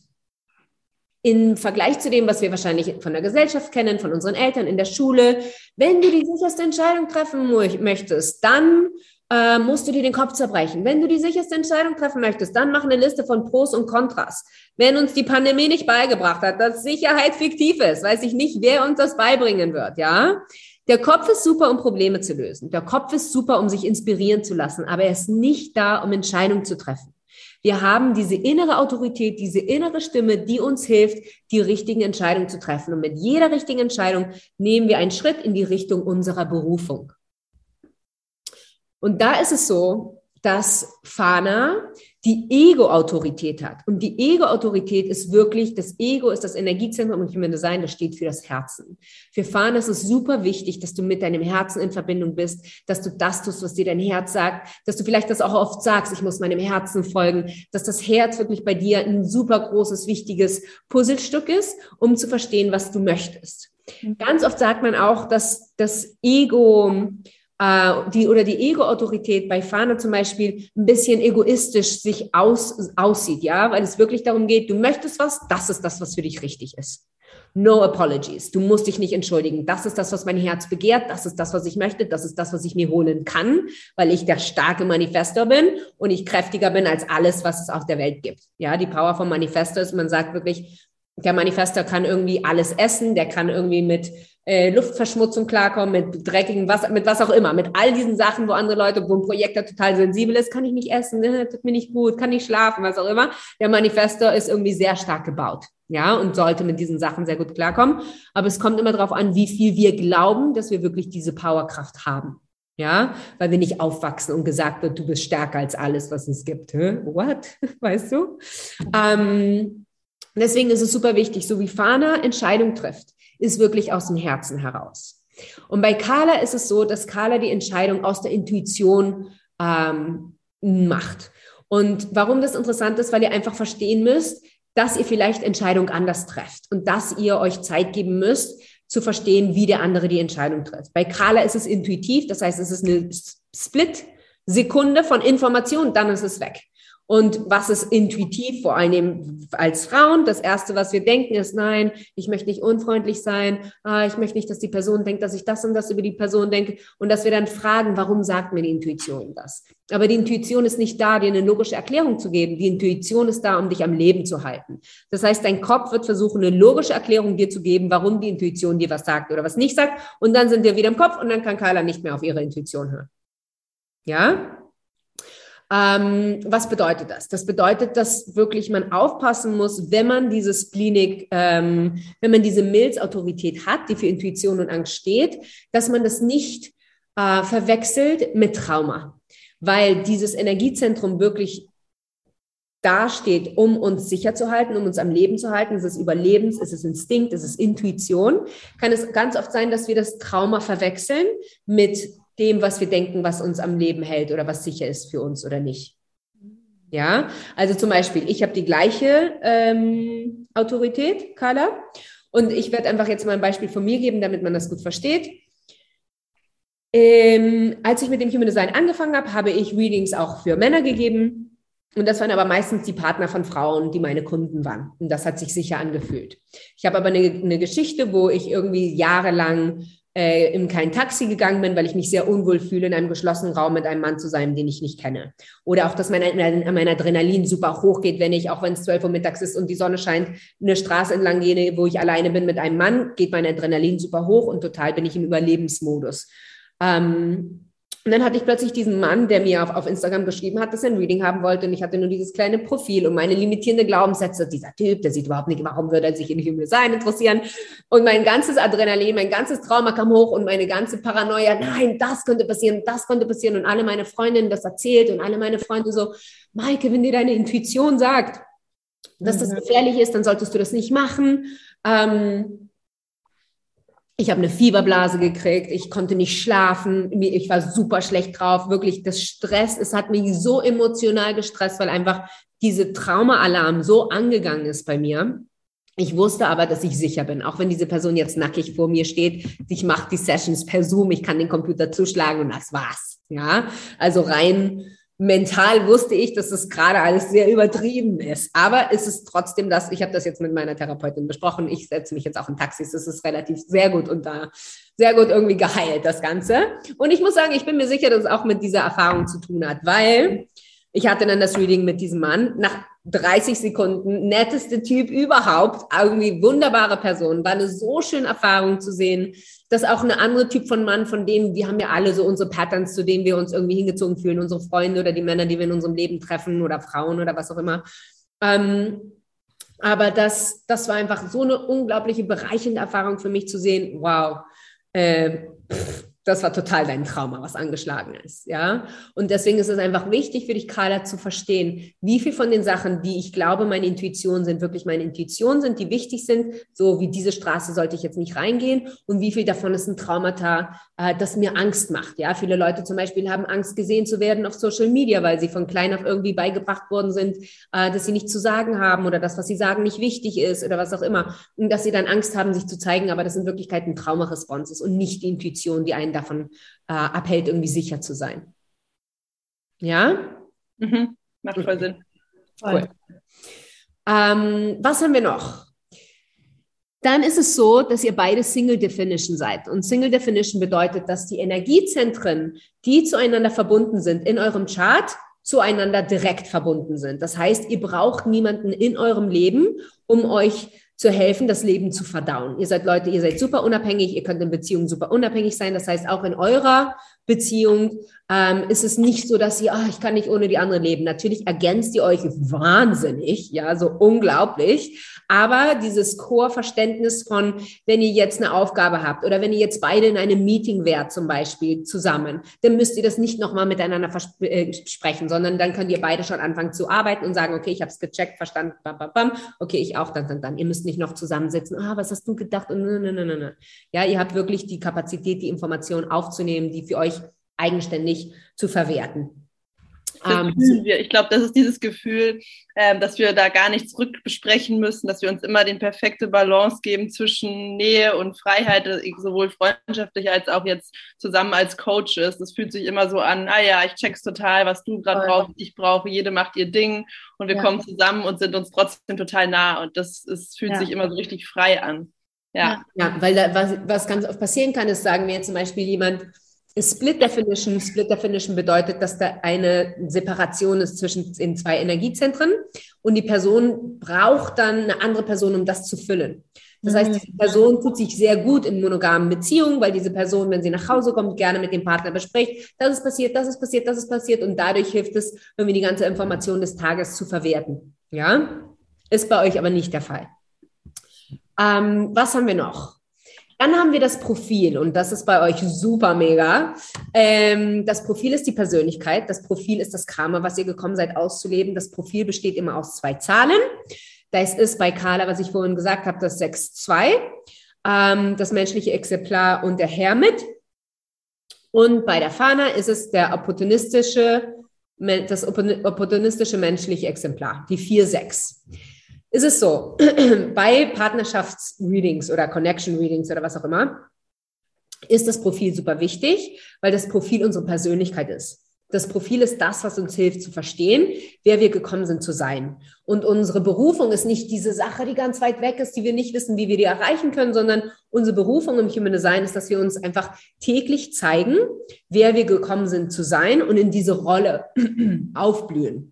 im Vergleich zu dem, was wir wahrscheinlich von der Gesellschaft kennen, von unseren Eltern in der Schule, wenn du die sicherste Entscheidung treffen möchtest, dann äh, musst du dir den Kopf zerbrechen. Wenn du die sicherste Entscheidung treffen möchtest, dann mach eine Liste von Pros und Kontras. Wenn uns die Pandemie nicht beigebracht hat, dass Sicherheit fiktiv ist, weiß ich nicht, wer uns das beibringen wird, ja? Der Kopf ist super, um Probleme zu lösen. Der Kopf ist super, um sich inspirieren zu lassen, aber er ist nicht da, um Entscheidungen zu treffen. Wir haben diese innere Autorität, diese innere Stimme, die uns hilft, die richtigen Entscheidungen zu treffen. Und mit jeder richtigen Entscheidung nehmen wir einen Schritt in die Richtung unserer Berufung. Und da ist es so, dass Fana die Ego-Autorität hat. Und die Ego-Autorität ist wirklich, das Ego ist das Energiezentrum und Human Design, das steht für das Herzen. Für Fana ist es super wichtig, dass du mit deinem Herzen in Verbindung bist, dass du das tust, was dir dein Herz sagt, dass du vielleicht das auch oft sagst, ich muss meinem Herzen folgen, dass das Herz wirklich bei dir ein super großes, wichtiges Puzzlestück ist, um zu verstehen, was du möchtest. Mhm. Ganz oft sagt man auch, dass das Ego äh, die oder die Ego-Autorität bei Fana zum Beispiel ein bisschen egoistisch sich aus, aussieht, ja, weil es wirklich darum geht, du möchtest was, das ist das, was für dich richtig ist. No apologies. Du musst dich nicht entschuldigen. Das ist das, was mein Herz begehrt. Das ist das, was ich möchte. Das ist das, was ich mir holen kann, weil ich der starke Manifestor bin und ich kräftiger bin als alles, was es auf der Welt gibt. Ja, die Power vom Manifestor ist, man sagt wirklich, der Manifestor kann irgendwie alles essen. Der kann irgendwie mit äh, Luftverschmutzung klarkommen, mit dreckigem Wasser, mit was auch immer, mit all diesen Sachen, wo andere Leute, wo ein Projektor total sensibel ist, kann ich nicht essen, ne, tut mir nicht gut, kann nicht schlafen, was auch immer. Der Manifestor ist irgendwie sehr stark gebaut, ja, und sollte mit diesen Sachen sehr gut klarkommen. Aber es kommt immer darauf an, wie viel wir glauben, dass wir wirklich diese Powerkraft haben. Ja, weil wir nicht aufwachsen und gesagt wird, du bist stärker als alles, was es gibt. Hä? What? [laughs] Weißt du? Ähm, deswegen ist es super wichtig, so wie Fana Entscheidung trifft ist wirklich aus dem Herzen heraus. Und bei Carla ist es so, dass Carla die Entscheidung aus der Intuition ähm, macht. Und warum das interessant ist, weil ihr einfach verstehen müsst, dass ihr vielleicht Entscheidung anders trefft und dass ihr euch Zeit geben müsst, zu verstehen, wie der andere die Entscheidung trifft. Bei Carla ist es intuitiv, das heißt, es ist eine Split-Sekunde von Information, dann ist es weg. Und was ist intuitiv, vor allem als Frauen? Das Erste, was wir denken, ist, nein, ich möchte nicht unfreundlich sein, ah, ich möchte nicht, dass die Person denkt, dass ich das und das über die Person denke und dass wir dann fragen, warum sagt mir die Intuition das? Aber die Intuition ist nicht da, dir eine logische Erklärung zu geben. Die Intuition ist da, um dich am Leben zu halten. Das heißt, dein Kopf wird versuchen, eine logische Erklärung dir zu geben, warum die Intuition dir was sagt oder was nicht sagt. Und dann sind wir wieder im Kopf und dann kann Carla nicht mehr auf ihre Intuition hören. Ja? Ähm, was bedeutet das? Das bedeutet, dass wirklich man aufpassen muss, wenn man diese Spleenig, ähm, wenn man diese Milzautorität hat, die für Intuition und Angst steht, dass man das nicht äh, verwechselt mit Trauma weil dieses Energiezentrum wirklich dasteht, um uns sicher zu halten, um uns am Leben zu halten. Es ist Überlebens, es ist Instinkt, es ist Intuition. Kann es ganz oft sein, dass wir das Trauma verwechseln mit dem, was wir denken, was uns am Leben hält oder was sicher ist für uns oder nicht. Ja, also zum Beispiel, ich habe die gleiche ähm, Autorität, Carla, und ich werde einfach jetzt mal ein Beispiel von mir geben, damit man das gut versteht. Ähm, als ich mit dem Human Design angefangen habe, habe ich Readings auch für Männer gegeben. Und das waren aber meistens die Partner von Frauen, die meine Kunden waren. Und das hat sich sicher angefühlt. Ich habe aber eine, eine Geschichte, wo ich irgendwie jahrelang äh, in kein Taxi gegangen bin, weil ich mich sehr unwohl fühle, in einem geschlossenen Raum mit einem Mann zu sein, den ich nicht kenne. Oder auch, dass mein, mein Adrenalin super hoch geht, wenn ich, auch wenn es 12 Uhr mittags ist und die Sonne scheint, eine Straße entlang gehe, wo ich alleine bin mit einem Mann, geht mein Adrenalin super hoch und total bin ich im Überlebensmodus. Ähm, und dann hatte ich plötzlich diesen Mann, der mir auf, auf Instagram geschrieben hat, dass er ein Reading haben wollte. Und ich hatte nur dieses kleine Profil und meine limitierende Glaubenssätze. Dieser Typ, der sieht überhaupt nicht, warum würde er sich in Human Design interessieren? Und mein ganzes Adrenalin, mein ganzes Trauma kam hoch und meine ganze Paranoia. Nein, das könnte passieren, das könnte passieren. Und alle meine Freundinnen das erzählt und alle meine Freunde so, Maike, wenn dir deine Intuition sagt, dass das mhm. gefährlich ist, dann solltest du das nicht machen. Ähm, ich habe eine Fieberblase gekriegt, ich konnte nicht schlafen, ich war super schlecht drauf, wirklich das Stress, es hat mich so emotional gestresst, weil einfach diese Traumaalarm so angegangen ist bei mir. Ich wusste aber, dass ich sicher bin, auch wenn diese Person jetzt nackig vor mir steht. Ich mache die Sessions per Zoom, ich kann den Computer zuschlagen und das war's. Ja, also rein mental wusste ich, dass das gerade alles sehr übertrieben ist. Aber es ist trotzdem das, ich habe das jetzt mit meiner Therapeutin besprochen, ich setze mich jetzt auch in Taxis, es ist relativ sehr gut und da sehr gut irgendwie geheilt, das Ganze. Und ich muss sagen, ich bin mir sicher, dass es auch mit dieser Erfahrung zu tun hat, weil ich hatte dann das Reading mit diesem Mann. Nach 30 Sekunden, netteste Typ überhaupt, irgendwie wunderbare Person. War eine so schöne Erfahrung zu sehen, dass auch eine andere Typ von Mann, von denen, die haben ja alle so unsere Patterns, zu denen wir uns irgendwie hingezogen fühlen, unsere Freunde oder die Männer, die wir in unserem Leben treffen oder Frauen oder was auch immer. Ähm, aber das, das war einfach so eine unglaubliche bereichende Erfahrung für mich zu sehen. Wow. Äh, pff, das war total dein Trauma, was angeschlagen ist, ja. Und deswegen ist es einfach wichtig für dich, Carla, zu verstehen, wie viel von den Sachen, die ich glaube, meine Intuition sind, wirklich meine Intuition sind, die wichtig sind, so wie diese Straße sollte ich jetzt nicht reingehen und wie viel davon ist ein Traumata, äh, das mir Angst macht, ja. Viele Leute zum Beispiel haben Angst, gesehen zu werden auf Social Media, weil sie von klein auf irgendwie beigebracht worden sind, äh, dass sie nichts zu sagen haben oder das, was sie sagen, nicht wichtig ist oder was auch immer. Und dass sie dann Angst haben, sich zu zeigen, aber das in Wirklichkeit ein Traumaresponse ist und nicht die Intuition, die einen einen davon äh, abhält, irgendwie sicher zu sein. Ja? Mhm. Macht voll Sinn. Cool. Ähm, was haben wir noch? Dann ist es so, dass ihr beide Single Definition seid. Und Single Definition bedeutet, dass die Energiezentren, die zueinander verbunden sind in eurem Chart, zueinander direkt verbunden sind. Das heißt, ihr braucht niemanden in eurem Leben, um euch zu helfen, das Leben zu verdauen. Ihr seid Leute, ihr seid super unabhängig, ihr könnt in Beziehungen super unabhängig sein. Das heißt, auch in eurer Beziehung ähm, ist es nicht so, dass ihr, oh, ich kann nicht ohne die andere leben. Natürlich ergänzt ihr euch wahnsinnig, ja, so unglaublich. Aber dieses Core-Verständnis von, wenn ihr jetzt eine Aufgabe habt oder wenn ihr jetzt beide in einem Meeting wärt, zum Beispiel zusammen, dann müsst ihr das nicht nochmal miteinander äh, sprechen, sondern dann könnt ihr beide schon anfangen zu arbeiten und sagen, okay, ich habe es gecheckt, verstanden, bam, bam, bam. okay, ich auch, dann, dann, dann. Ihr müsst nicht noch zusammensitzen, ah, was hast du gedacht? Und, ne, ne, ne. Ja, ihr habt wirklich die Kapazität, die Informationen aufzunehmen, die für euch eigenständig zu verwerten. Ähm, fühlen wir. Ich glaube, das ist dieses Gefühl, äh, dass wir da gar nichts rückbesprechen müssen, dass wir uns immer den perfekte Balance geben zwischen Nähe und Freiheit, äh, sowohl freundschaftlich als auch jetzt zusammen als Coaches. Das fühlt sich immer so an, ah ja, ich check's total, was du gerade brauchst, ich brauche, jede macht ihr Ding und wir ja. kommen zusammen und sind uns trotzdem total nah und das ist, fühlt ja. sich immer so richtig frei an. Ja. Ja, weil da, was, was ganz oft passieren kann, ist, sagen wir jetzt zum Beispiel jemand, Split Definition. Split Definition bedeutet, dass da eine Separation ist zwischen in zwei Energiezentren und die Person braucht dann eine andere Person, um das zu füllen. Das heißt, diese Person tut sich sehr gut in monogamen Beziehungen, weil diese Person, wenn sie nach Hause kommt, gerne mit dem Partner bespricht, das ist passiert, das ist passiert, das ist passiert und dadurch hilft es, irgendwie die ganze Information des Tages zu verwerten. Ja, ist bei euch aber nicht der Fall. Ähm, was haben wir noch? Dann haben wir das Profil und das ist bei euch super mega. Ähm, das Profil ist die Persönlichkeit, das Profil ist das Karma, was ihr gekommen seid auszuleben. Das Profil besteht immer aus zwei Zahlen. Das ist bei Carla, was ich vorhin gesagt habe, das 6-2, ähm, das menschliche Exemplar und der Hermit. Und bei der Fana ist es der opportunistische, das opportunistische menschliche Exemplar, die 4-6 ist es so, [clears throat] bei Partnerschaftsreadings oder Connection Readings oder was auch immer, ist das Profil super wichtig, weil das Profil unsere Persönlichkeit ist. Das Profil ist das, was uns hilft zu verstehen, wer wir gekommen sind zu sein. Und unsere Berufung ist nicht diese Sache, die ganz weit weg ist, die wir nicht wissen, wie wir die erreichen können, sondern unsere Berufung im Human Design ist, dass wir uns einfach täglich zeigen, wer wir gekommen sind zu sein und in diese Rolle [clears throat] aufblühen.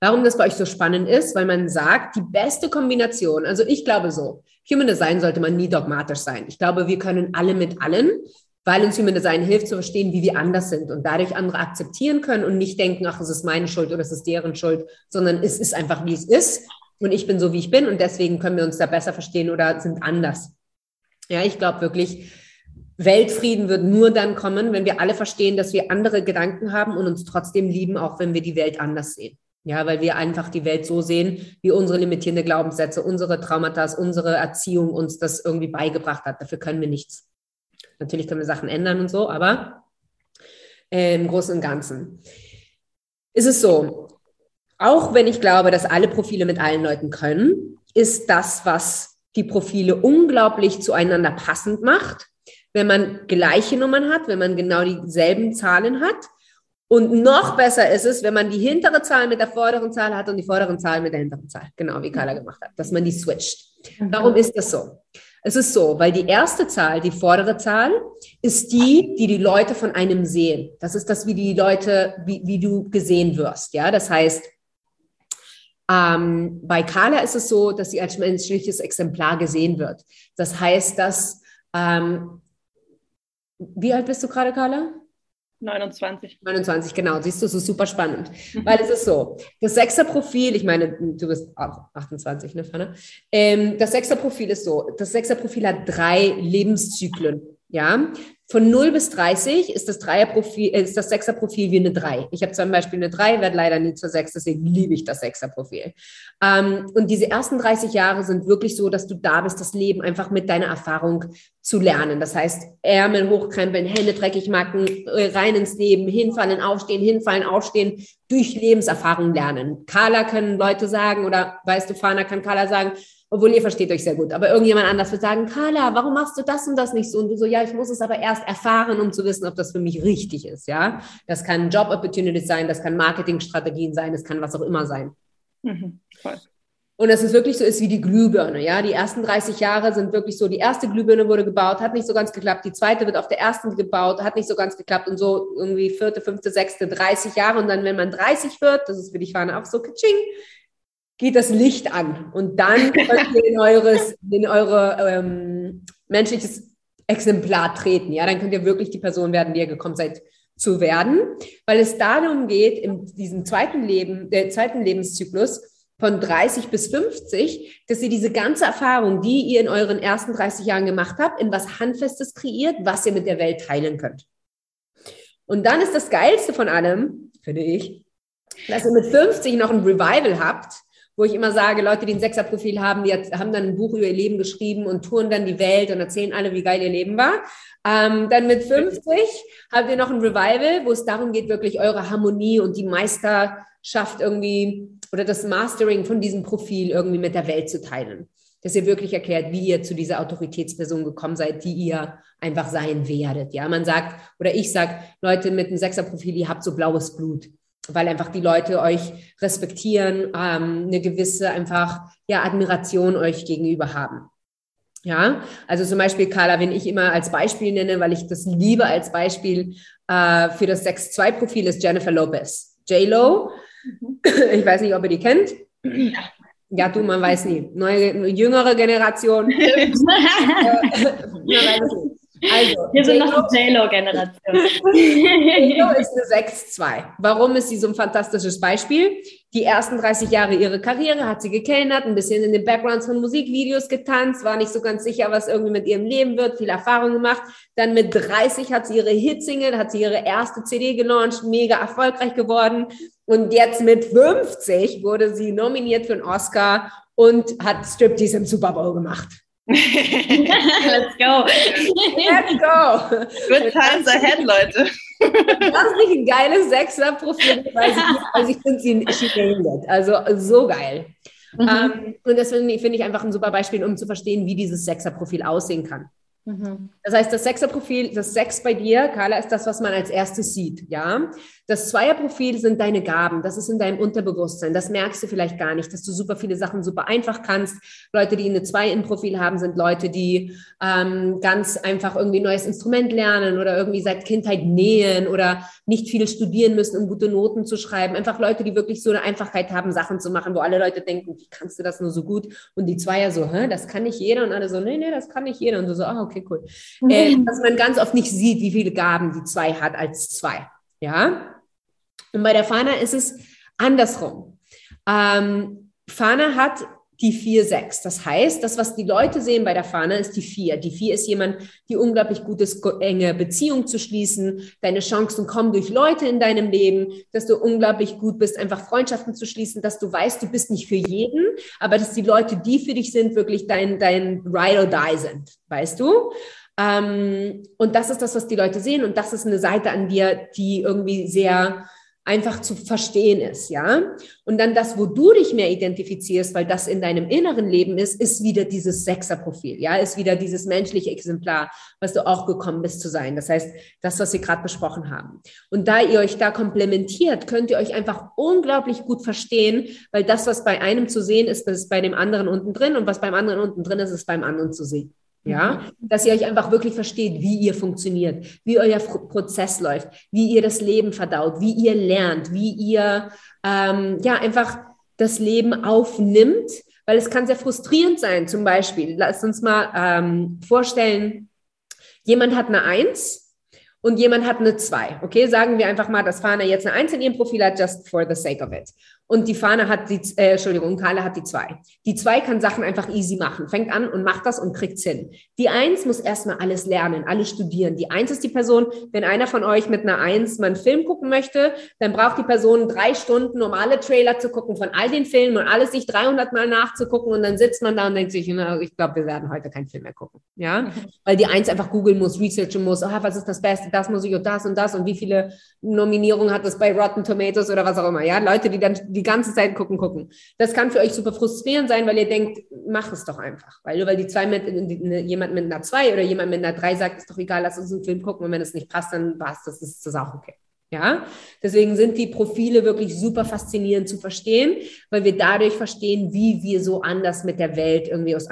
Warum das bei euch so spannend ist, weil man sagt, die beste Kombination, also ich glaube so, Human Design sollte man nie dogmatisch sein. Ich glaube, wir können alle mit allen, weil uns Human Design hilft zu verstehen, wie wir anders sind und dadurch andere akzeptieren können und nicht denken, ach, es ist meine Schuld oder es ist deren Schuld, sondern es ist einfach, wie es ist und ich bin so, wie ich bin und deswegen können wir uns da besser verstehen oder sind anders. Ja, ich glaube wirklich, Weltfrieden wird nur dann kommen, wenn wir alle verstehen, dass wir andere Gedanken haben und uns trotzdem lieben, auch wenn wir die Welt anders sehen. Ja, weil wir einfach die Welt so sehen, wie unsere limitierende Glaubenssätze, unsere Traumata, unsere Erziehung uns das irgendwie beigebracht hat. Dafür können wir nichts. Natürlich können wir Sachen ändern und so, aber äh, im Großen und Ganzen ist es so, auch wenn ich glaube, dass alle Profile mit allen Leuten können, ist das, was die Profile unglaublich zueinander passend macht, wenn man gleiche Nummern hat, wenn man genau dieselben Zahlen hat und noch besser ist es, wenn man die hintere Zahl mit der vorderen Zahl hat und die vorderen Zahl mit der hinteren Zahl. Genau wie Carla gemacht hat, dass man die switcht. Mhm. Warum ist das so? Es ist so, weil die erste Zahl, die vordere Zahl, ist die, die die Leute von einem sehen. Das ist das, wie die Leute, wie, wie du gesehen wirst. Ja, das heißt, ähm, bei Carla ist es so, dass sie als menschliches Exemplar gesehen wird. Das heißt, dass, ähm, wie alt bist du gerade, Carla? 29. 29, genau. Siehst du, es ist super spannend. Mhm. Weil es ist so, das Sechser-Profil, ich meine, du bist auch 28, ne, Fanne? Ähm, das Sechser-Profil ist so, das Sechser-Profil hat drei Lebenszyklen, ja. Von 0 bis 30 ist das Dreierprofil, äh, ist das Sechserprofil wie eine 3. Ich habe zum Beispiel eine 3, werde leider nie zur 6, deswegen liebe ich das Sechserprofil. Ähm, und diese ersten 30 Jahre sind wirklich so, dass du da bist, das Leben einfach mit deiner Erfahrung zu lernen. Das heißt, Ärmel hochkrempeln, Hände dreckig machen, äh, rein ins Leben, hinfallen, aufstehen, hinfallen, aufstehen, durch Lebenserfahrung lernen. Carla können Leute sagen, oder weißt du, Fana kann Carla sagen, obwohl ihr versteht euch sehr gut. Aber irgendjemand anders wird sagen, Carla, warum machst du das und das nicht so? Und du so, ja, ich muss es aber erst erfahren, um zu wissen, ob das für mich richtig ist, ja. Das kann Job Opportunities sein, das kann Marketingstrategien sein, das kann was auch immer sein. Mhm, voll. Und dass es wirklich so ist wie die Glühbirne, ja. Die ersten 30 Jahre sind wirklich so, die erste Glühbirne wurde gebaut, hat nicht so ganz geklappt. Die zweite wird auf der ersten gebaut, hat nicht so ganz geklappt. Und so irgendwie vierte, fünfte, sechste, 30 Jahre. Und dann, wenn man 30 wird, das ist für die Fahne auch so, kitsching, geht das Licht an und dann [laughs] könnt ihr in, eures, in eure ähm, menschliches Exemplar treten. Ja, dann könnt ihr wirklich die Person werden, die ihr gekommen seid zu werden, weil es darum geht, in diesem zweiten Leben, der zweiten Lebenszyklus von 30 bis 50, dass ihr diese ganze Erfahrung, die ihr in euren ersten 30 Jahren gemacht habt, in was Handfestes kreiert, was ihr mit der Welt teilen könnt. Und dann ist das Geilste von allem, finde ich, dass ihr mit 50 noch ein Revival habt, wo ich immer sage, Leute, die ein Sechserprofil haben, die haben dann ein Buch über ihr Leben geschrieben und touren dann die Welt und erzählen alle, wie geil ihr Leben war. Ähm, dann mit 50 habt ihr noch ein Revival, wo es darum geht, wirklich eure Harmonie und die Meisterschaft irgendwie oder das Mastering von diesem Profil irgendwie mit der Welt zu teilen. Dass ihr wirklich erklärt, wie ihr zu dieser Autoritätsperson gekommen seid, die ihr einfach sein werdet. Ja, man sagt, oder ich sage, Leute mit einem Sechserprofil, ihr habt so blaues Blut weil einfach die Leute euch respektieren, ähm, eine gewisse einfach ja Admiration euch gegenüber haben. Ja, also zum Beispiel Carla, wenn ich immer als Beispiel nenne, weil ich das liebe als Beispiel äh, für das 6-2-Profil ist Jennifer Lopez. J-Lo, mhm. [laughs] ich weiß nicht, ob ihr die kennt. Ja, du, man weiß nie. Neue, jüngere Generation. [laughs] [laughs] man weiß nicht. Also, Wir sind noch die JLo-Generation. JLo ist eine 6-2. Warum ist sie so ein fantastisches Beispiel? Die ersten 30 Jahre ihrer Karriere hat sie gekellnert, ein bisschen in den Backgrounds von Musikvideos getanzt, war nicht so ganz sicher, was irgendwie mit ihrem Leben wird, viel Erfahrung gemacht. Dann mit 30 hat sie ihre Hitsingle, hat sie ihre erste CD gelauncht, mega erfolgreich geworden. Und jetzt mit 50 wurde sie nominiert für einen Oscar und hat Striptease im Super Bowl gemacht. [laughs] Let's go. Let's go. Good times ahead, Leute. [laughs] Das ist nicht ein geiles Sechser-Profil, weil ich, also ich finde sie she Also so geil. Mhm. Um, ähm, und das finde find ich einfach ein super Beispiel, um zu verstehen, wie dieses Sechser-Profil aussehen kann. Mhm. Das heißt, das Sechserprofil, das Sechs bei dir, Carla, ist das, was man als erstes sieht, ja. Das Zweierprofil sind deine Gaben, das ist in deinem Unterbewusstsein, das merkst du vielleicht gar nicht, dass du super viele Sachen super einfach kannst. Leute, die eine Zwei im Profil haben, sind Leute, die ähm, ganz einfach irgendwie ein neues Instrument lernen oder irgendwie seit Kindheit nähen oder nicht viel studieren müssen, um gute Noten zu schreiben. Einfach Leute, die wirklich so eine Einfachheit haben, Sachen zu machen, wo alle Leute denken, wie kannst du das nur so gut? Und die Zweier so, hä, das kann nicht jeder und alle so, nee, nee, das kann nicht jeder. Und du so, ah, okay okay, cool. Mhm. Äh, dass man ganz oft nicht sieht, wie viele Gaben die zwei hat als zwei. Ja. Und bei der Fana ist es andersrum. Ähm, Fana hat die 4-6. Das heißt, das, was die Leute sehen bei der Fahne, ist die 4. Die 4 ist jemand, die unglaublich gutes, enge Beziehung zu schließen. Deine Chancen kommen durch Leute in deinem Leben, dass du unglaublich gut bist, einfach Freundschaften zu schließen, dass du weißt, du bist nicht für jeden, aber dass die Leute, die für dich sind, wirklich dein, dein Ride or Die sind. Weißt du? Ähm, und das ist das, was die Leute sehen. Und das ist eine Seite an dir, die irgendwie sehr, einfach zu verstehen ist, ja. Und dann das, wo du dich mehr identifizierst, weil das in deinem inneren Leben ist, ist wieder dieses Sechserprofil, ja, ist wieder dieses menschliche Exemplar, was du auch gekommen bist zu sein. Das heißt, das, was wir gerade besprochen haben. Und da ihr euch da komplementiert, könnt ihr euch einfach unglaublich gut verstehen, weil das, was bei einem zu sehen ist, das ist bei dem anderen unten drin und was beim anderen unten drin ist, ist beim anderen zu sehen. Ja, mhm. dass ihr euch einfach wirklich versteht, wie ihr funktioniert, wie euer Prozess läuft, wie ihr das Leben verdaut, wie ihr lernt, wie ihr ähm, ja einfach das Leben aufnimmt, weil es kann sehr frustrierend sein. Zum Beispiel, lasst uns mal ähm, vorstellen, jemand hat eine Eins und jemand hat eine Zwei. Okay, sagen wir einfach mal, dass Fana jetzt eine Eins in ihrem Profil hat, just for the sake of it und die Fahne hat die, äh, Entschuldigung, Carla hat die zwei. Die zwei kann Sachen einfach easy machen, fängt an und macht das und kriegt's hin. Die eins muss erstmal alles lernen, alles studieren. Die eins ist die Person, wenn einer von euch mit einer eins mal einen Film gucken möchte, dann braucht die Person drei Stunden, um alle Trailer zu gucken von all den Filmen und alles sich 300 Mal nachzugucken und dann sitzt man da und denkt sich, na, ich glaube, wir werden heute keinen Film mehr gucken. Ja, mhm. weil die eins einfach googeln muss, researchen muss, ah, was ist das Beste, das muss ich und das und das und wie viele Nominierungen hat es bei Rotten Tomatoes oder was auch immer. Ja, Leute, die dann die ganze Zeit gucken, gucken. Das kann für euch super frustrierend sein, weil ihr denkt, mach es doch einfach. Weil nur weil die zwei mit, jemand mit einer zwei oder jemand mit einer drei sagt, ist doch egal, lass uns einen Film gucken und wenn es nicht passt, dann passt das, ist das auch okay. Ja, deswegen sind die Profile wirklich super faszinierend zu verstehen, weil wir dadurch verstehen, wie wir so anders mit der Welt irgendwie aus,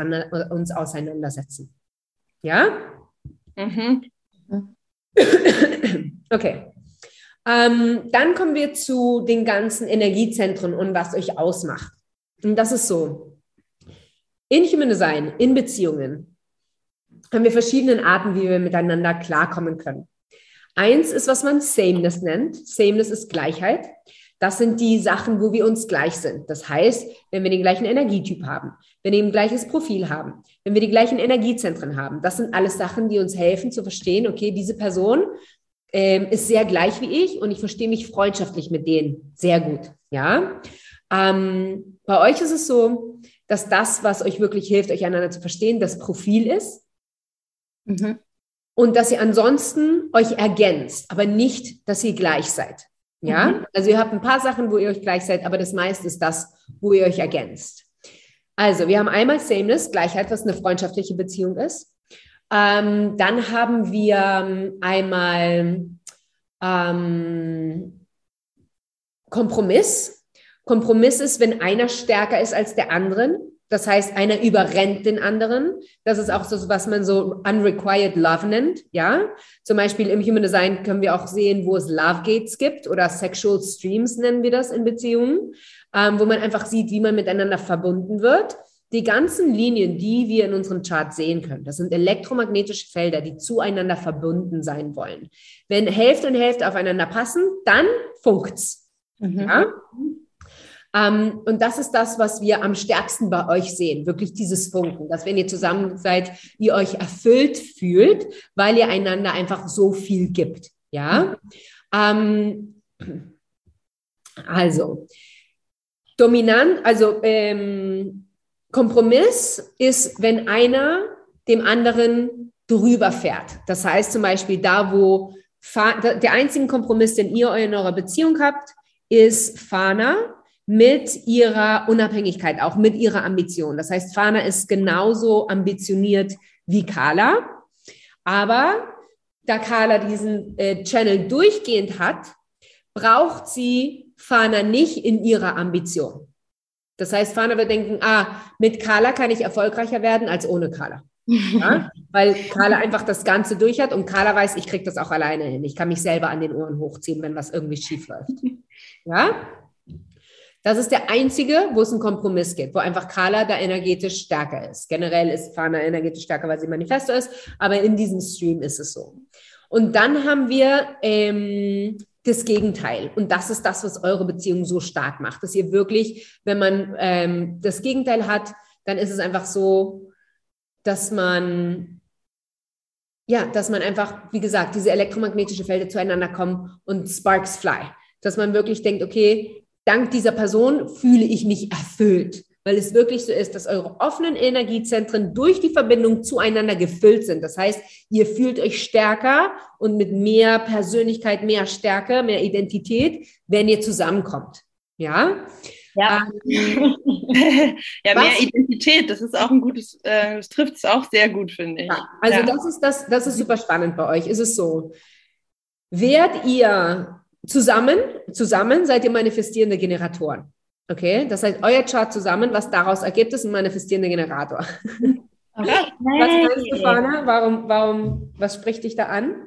uns auseinandersetzen. Ja? Mhm. Okay. Ähm, dann kommen wir zu den ganzen Energiezentren und was euch ausmacht. Und das ist so. In Human Design, in Beziehungen, haben wir verschiedene Arten, wie wir miteinander klarkommen können. Eins ist, was man Sameness nennt. Sameness ist Gleichheit. Das sind die Sachen, wo wir uns gleich sind. Das heißt, wenn wir den gleichen Energietyp haben, wenn wir ein gleiches Profil haben, wenn wir die gleichen Energiezentren haben, das sind alles Sachen, die uns helfen zu verstehen, okay, diese Person ähm, ist sehr gleich wie ich und ich verstehe mich freundschaftlich mit denen sehr gut. Ja. Ähm, bei euch ist es so, dass das, was euch wirklich hilft, euch einander zu verstehen, das Profil ist. Mhm. Und dass ihr ansonsten euch ergänzt, aber nicht, dass ihr gleich seid. Ja, mhm. also ihr habt ein paar Sachen, wo ihr euch gleich seid, aber das meiste ist das, wo ihr euch ergänzt. Also, wir haben einmal Sameness, Gleichheit, was eine freundschaftliche Beziehung ist. Ähm, dann haben wir ähm, einmal ähm, Kompromiss. Kompromiss ist, wenn einer stärker ist als der andere. Das heißt, einer überrennt den anderen. Das ist auch so, was man so unrequired love nennt. Ja, zum Beispiel im Human Design können wir auch sehen, wo es Love Gates gibt oder Sexual Streams nennen wir das in Beziehungen, ähm, wo man einfach sieht, wie man miteinander verbunden wird. Die ganzen Linien, die wir in unserem Chart sehen können, das sind elektromagnetische Felder, die zueinander verbunden sein wollen. Wenn Hälfte und Hälfte aufeinander passen, dann funkt's. Mhm. Ja? Ähm, und das ist das, was wir am stärksten bei euch sehen, wirklich dieses Funken, dass wenn ihr zusammen seid, ihr euch erfüllt fühlt, weil ihr einander einfach so viel gibt. Ja, ähm, also dominant, also ähm, Kompromiss ist, wenn einer dem anderen drüber fährt. Das heißt zum Beispiel da, wo der einzige Kompromiss, den ihr in eurer Beziehung habt, ist Fana mit ihrer Unabhängigkeit, auch mit ihrer Ambition. Das heißt, Fana ist genauso ambitioniert wie Carla, aber da Carla diesen äh, Channel durchgehend hat, braucht sie Fana nicht in ihrer Ambition. Das heißt, Fana wird denken, ah, mit Carla kann ich erfolgreicher werden als ohne Carla. Ja? [laughs] Weil Carla einfach das Ganze durch hat und Carla weiß, ich kriege das auch alleine hin. Ich kann mich selber an den Ohren hochziehen, wenn was irgendwie schief läuft. [laughs] Ja? Das ist der einzige, wo es einen Kompromiss gibt, wo einfach Carla da energetisch stärker ist. Generell ist Fana energetisch stärker, weil sie Manifesto ist, aber in diesem Stream ist es so. Und dann haben wir ähm, das Gegenteil. Und das ist das, was eure Beziehung so stark macht, dass ihr wirklich, wenn man ähm, das Gegenteil hat, dann ist es einfach so, dass man ja, dass man einfach, wie gesagt, diese elektromagnetische Felder zueinander kommen und Sparks fly. Dass man wirklich denkt, okay, dank dieser Person fühle ich mich erfüllt, weil es wirklich so ist, dass eure offenen Energiezentren durch die Verbindung zueinander gefüllt sind. Das heißt, ihr fühlt euch stärker und mit mehr Persönlichkeit, mehr Stärke, mehr Identität, wenn ihr zusammenkommt. Ja. Ja, ähm, [laughs] ja mehr Identität, das ist auch ein gutes, äh, das trifft es auch sehr gut, finde ich. Ja, also ja. das ist das, das ist super spannend bei euch. Ist es so? Werdet ihr Zusammen, zusammen seid ihr manifestierende Generatoren. Okay, das heißt, euer Chart zusammen, was daraus ergibt, ist ein manifestierender Generator. [laughs] Okay. Was meinst du, Fana? Warum, warum, was spricht dich da an?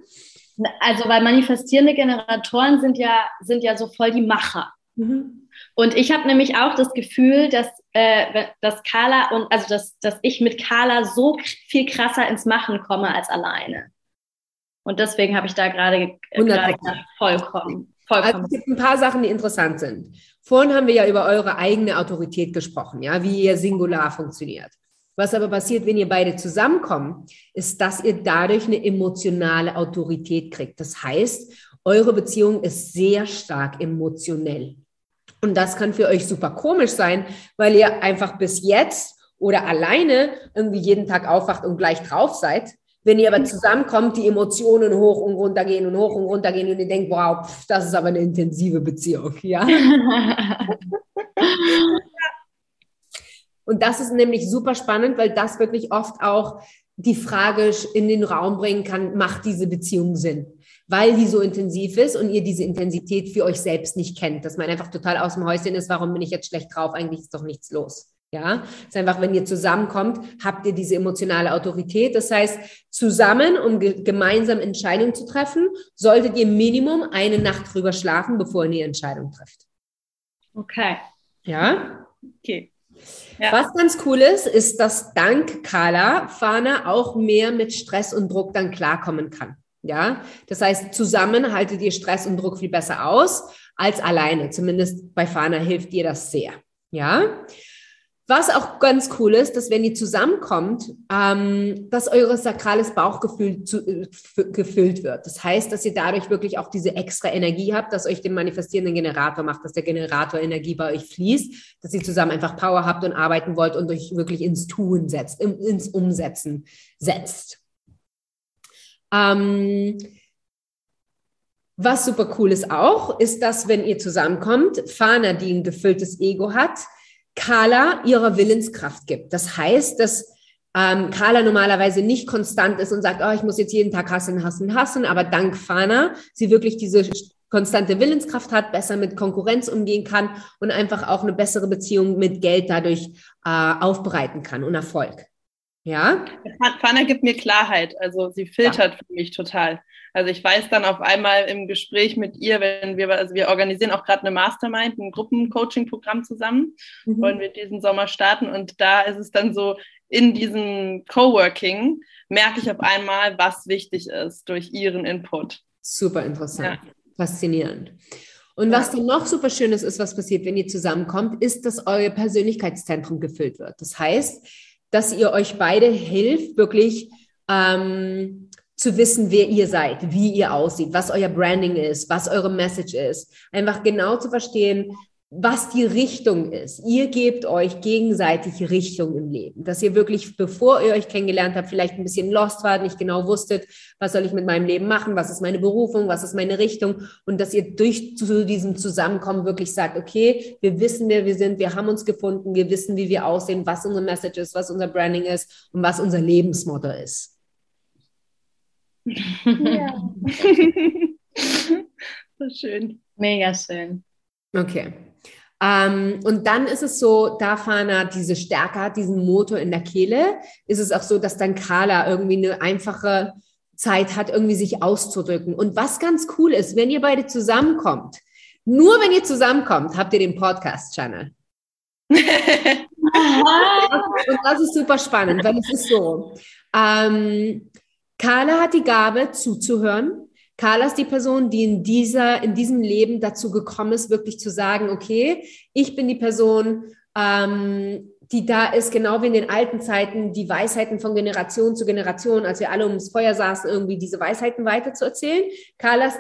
Also, weil manifestierende Generatoren sind ja, sind ja so voll die Macher. Mhm. Und ich habe nämlich auch das Gefühl, dass, äh, dass Carla und also dass, dass ich mit Carla so viel krasser ins Machen komme als alleine. Und deswegen habe ich da gerade vollkommen. Vollkommen. Also es gibt ein paar Sachen, die interessant sind. Vorhin haben wir ja über eure eigene Autorität gesprochen, ja, wie ihr Singular funktioniert. Was aber passiert, wenn ihr beide zusammenkommen, ist, dass ihr dadurch eine emotionale Autorität kriegt. Das heißt, eure Beziehung ist sehr stark emotionell. Und das kann für euch super komisch sein, weil ihr einfach bis jetzt oder alleine irgendwie jeden Tag aufwacht und gleich drauf seid wenn ihr aber zusammenkommt, die Emotionen hoch und runter gehen und hoch und runter gehen und ihr denkt, wow, pff, das ist aber eine intensive Beziehung, ja. und das ist nämlich super spannend, weil das wirklich oft auch die Frage in den Raum bringen kann, macht diese Beziehung Sinn? Weil die so intensiv ist und ihr diese Intensität für euch selbst nicht kennt, dass man einfach total aus dem Häuschen ist, warum bin ich jetzt schlecht drauf? Eigentlich ist doch nichts los. Ja, es ist einfach, wenn ihr zusammenkommt, habt ihr diese emotionale Autorität. Das heißt, zusammen, um ge gemeinsam Entscheidungen zu treffen, solltet ihr Minimum eine Nacht drüber schlafen, bevor ihr die Entscheidung trifft. Okay. Ja? Okay. Ja. Was ganz cool ist, ist, dass dank Carla Fana auch mehr mit Stress und Druck dann klarkommen kann. Ja, das heißt, zusammen haltet ihr Stress und Druck viel besser aus als alleine. Zumindest bei Fana hilft dir das sehr. Ja. Was auch ganz cool ist, dass wenn ihr zusammenkommt, ähm, dass eure sakrales Bauchgefühl zu, äh, gefüllt wird. Das heißt, dass ihr dadurch wirklich auch diese extra Energie habt, dass euch den manifestierenden Generator macht, dass der Generator Energie bei euch fließt, dass ihr zusammen einfach Power habt und arbeiten wollt und euch wirklich ins Tun setzt, im, ins Umsetzen setzt. Ähm, was super cool ist auch, ist, dass wenn ihr zusammenkommt, Fana, die ein gefülltes Ego hat, Carla ihrer Willenskraft gibt. Das heißt, dass ähm, Carla normalerweise nicht konstant ist und sagt, oh, ich muss jetzt jeden Tag hassen, hassen, hassen, aber dank Fana sie wirklich diese konstante Willenskraft hat, besser mit Konkurrenz umgehen kann und einfach auch eine bessere Beziehung mit Geld dadurch äh, aufbereiten kann und Erfolg. Ja? Fana gibt mir Klarheit, also sie filtert ja. für mich total. Also ich weiß dann auf einmal im Gespräch mit ihr, wenn wir, also wir organisieren auch gerade eine Mastermind, ein Gruppencoaching-Programm zusammen, mhm. wollen wir diesen Sommer starten und da ist es dann so, in diesem Coworking merke ich auf einmal, was wichtig ist durch ihren Input. Super interessant, ja. faszinierend. Und was dann noch super schönes ist, was passiert, wenn ihr zusammenkommt, ist, dass euer Persönlichkeitszentrum gefüllt wird. Das heißt, dass ihr euch beide hilft, wirklich ähm, zu wissen, wer ihr seid, wie ihr aussieht, was euer Branding ist, was eure Message ist. Einfach genau zu verstehen, was die Richtung ist. Ihr gebt euch gegenseitig Richtung im Leben. Dass ihr wirklich, bevor ihr euch kennengelernt habt, vielleicht ein bisschen lost wart, nicht genau wusstet, was soll ich mit meinem Leben machen, was ist meine Berufung, was ist meine Richtung. Und dass ihr durch zu diesem Zusammenkommen wirklich sagt, okay, wir wissen, wer wir sind, wir haben uns gefunden, wir wissen, wie wir aussehen, was unsere Message ist, was unser Branding ist und was unser Lebensmotto ist. Ja. [laughs] so schön. Mega schön. Okay. Ähm, und dann ist es so, da Fana diese Stärke hat, diesen Motor in der Kehle, ist es auch so, dass dann Carla irgendwie eine einfache Zeit hat, irgendwie sich auszudrücken. Und was ganz cool ist, wenn ihr beide zusammenkommt, nur wenn ihr zusammenkommt, habt ihr den Podcast-Channel. [laughs] und das ist super spannend, weil es ist so. Ähm, Carla hat die Gabe zuzuhören Carla ist die Person, die in dieser, in diesem Leben dazu gekommen ist, wirklich zu sagen, okay, ich bin die Person, ähm, die da ist, genau wie in den alten Zeiten, die Weisheiten von Generation zu Generation, als wir alle ums Feuer saßen, irgendwie diese Weisheiten weiterzuerzählen. Carla ist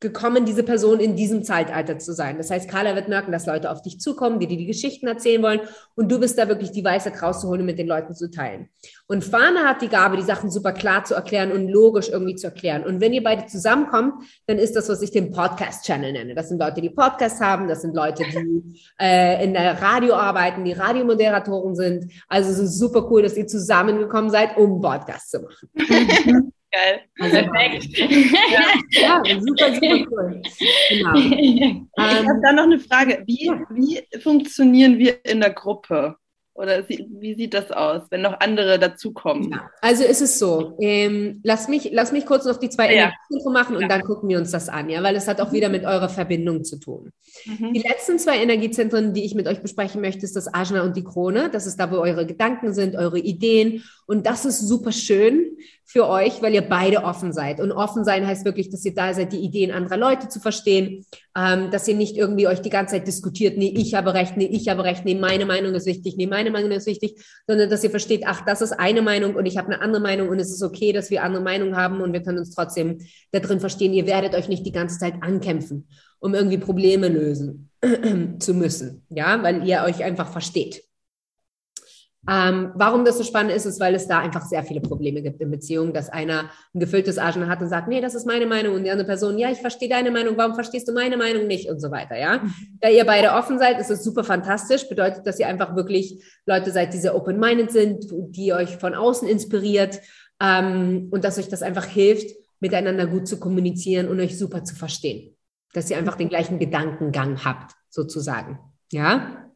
gekommen, diese Person in diesem Zeitalter zu sein. Das heißt, Carla wird merken, dass Leute auf dich zukommen, die dir die Geschichten erzählen wollen und du bist da wirklich die Weisheit rauszuholen und mit den Leuten zu teilen. Und Fana hat die Gabe, die Sachen super klar zu erklären und logisch irgendwie zu erklären. Und wenn ihr beide zusammenkommt, dann ist das, was ich den Podcast-Channel nenne. Das sind Leute, die Podcasts haben, das sind Leute, die äh, in der Radio arbeiten, die Radiomoderatoren sind. Also es ist super cool, dass ihr zusammengekommen seid, um Podcast zu machen. [laughs] Geil. Also, Perfekt. [laughs] Ja, ja, [laughs] super, super cool. Genau. Ich ähm, habe da noch eine Frage. Wie, wie funktionieren wir in der Gruppe? Oder wie sieht das aus, wenn noch andere dazukommen? Ja, also ist es so. Ähm, lass, mich, lass mich kurz noch die zwei ja. Energiezentren machen und ja. dann gucken wir uns das an, ja, weil es hat auch wieder mit eurer Verbindung zu tun. Mhm. Die letzten zwei Energiezentren, die ich mit euch besprechen möchte, ist das Ajna und die Krone. Das ist da, wo eure Gedanken sind, eure Ideen. Und das ist super schön, für euch, weil ihr beide offen seid. Und offen sein heißt wirklich, dass ihr da seid, die Ideen anderer Leute zu verstehen, ähm, dass ihr nicht irgendwie euch die ganze Zeit diskutiert, nee, ich habe recht, nee, ich habe recht, nee, meine Meinung ist wichtig, nee, meine Meinung ist wichtig, sondern dass ihr versteht, ach, das ist eine Meinung und ich habe eine andere Meinung und es ist okay, dass wir andere Meinungen haben und wir können uns trotzdem da drin verstehen. Ihr werdet euch nicht die ganze Zeit ankämpfen, um irgendwie Probleme lösen [clears throat] zu müssen, ja, weil ihr euch einfach versteht. Ähm, warum das so spannend ist, ist, weil es da einfach sehr viele Probleme gibt in Beziehungen, dass einer ein gefülltes Arschloch hat und sagt, nee, das ist meine Meinung und die andere Person, ja, ich verstehe deine Meinung, warum verstehst du meine Meinung nicht und so weiter, ja. Mhm. Da ihr beide offen seid, ist es super fantastisch, bedeutet, dass ihr einfach wirklich Leute seid, die sehr open-minded sind, die euch von außen inspiriert ähm, und dass euch das einfach hilft, miteinander gut zu kommunizieren und euch super zu verstehen. Dass ihr einfach den gleichen Gedankengang habt, sozusagen, ja.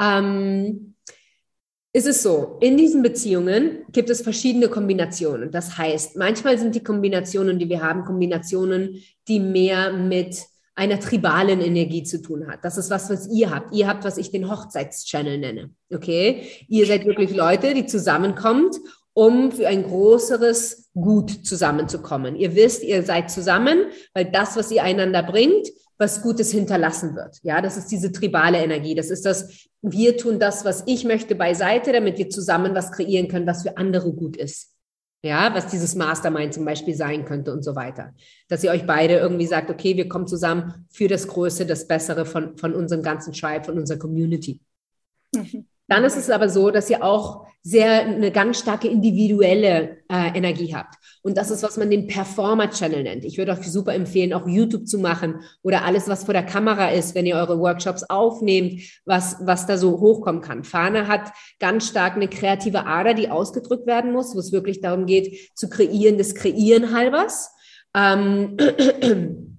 Ähm, ist es so, in diesen Beziehungen gibt es verschiedene Kombinationen. Das heißt, manchmal sind die Kombinationen, die wir haben, Kombinationen, die mehr mit einer tribalen Energie zu tun hat. Das ist was, was ihr habt. Ihr habt, was ich den Hochzeitschannel nenne. Okay? Ihr seid wirklich Leute, die zusammenkommt, um für ein größeres Gut zusammenzukommen. Ihr wisst, ihr seid zusammen, weil das, was ihr einander bringt, was Gutes hinterlassen wird. Ja, das ist diese tribale Energie. Das ist das, wir tun das, was ich möchte, beiseite, damit wir zusammen was kreieren können, was für andere gut ist. Ja, was dieses Mastermind zum Beispiel sein könnte und so weiter. Dass ihr euch beide irgendwie sagt, okay, wir kommen zusammen für das Größte, das Bessere von, von unserem ganzen Tribe, von unserer Community. Mhm. Dann ist es aber so, dass ihr auch sehr eine ganz starke individuelle äh, Energie habt. Und das ist, was man den Performer-Channel nennt. Ich würde euch super empfehlen, auch YouTube zu machen oder alles, was vor der Kamera ist, wenn ihr eure Workshops aufnehmt, was, was da so hochkommen kann. Fahne hat ganz stark eine kreative Ader, die ausgedrückt werden muss, wo es wirklich darum geht, zu kreieren, des Kreieren halbers. Ähm, [clears throat]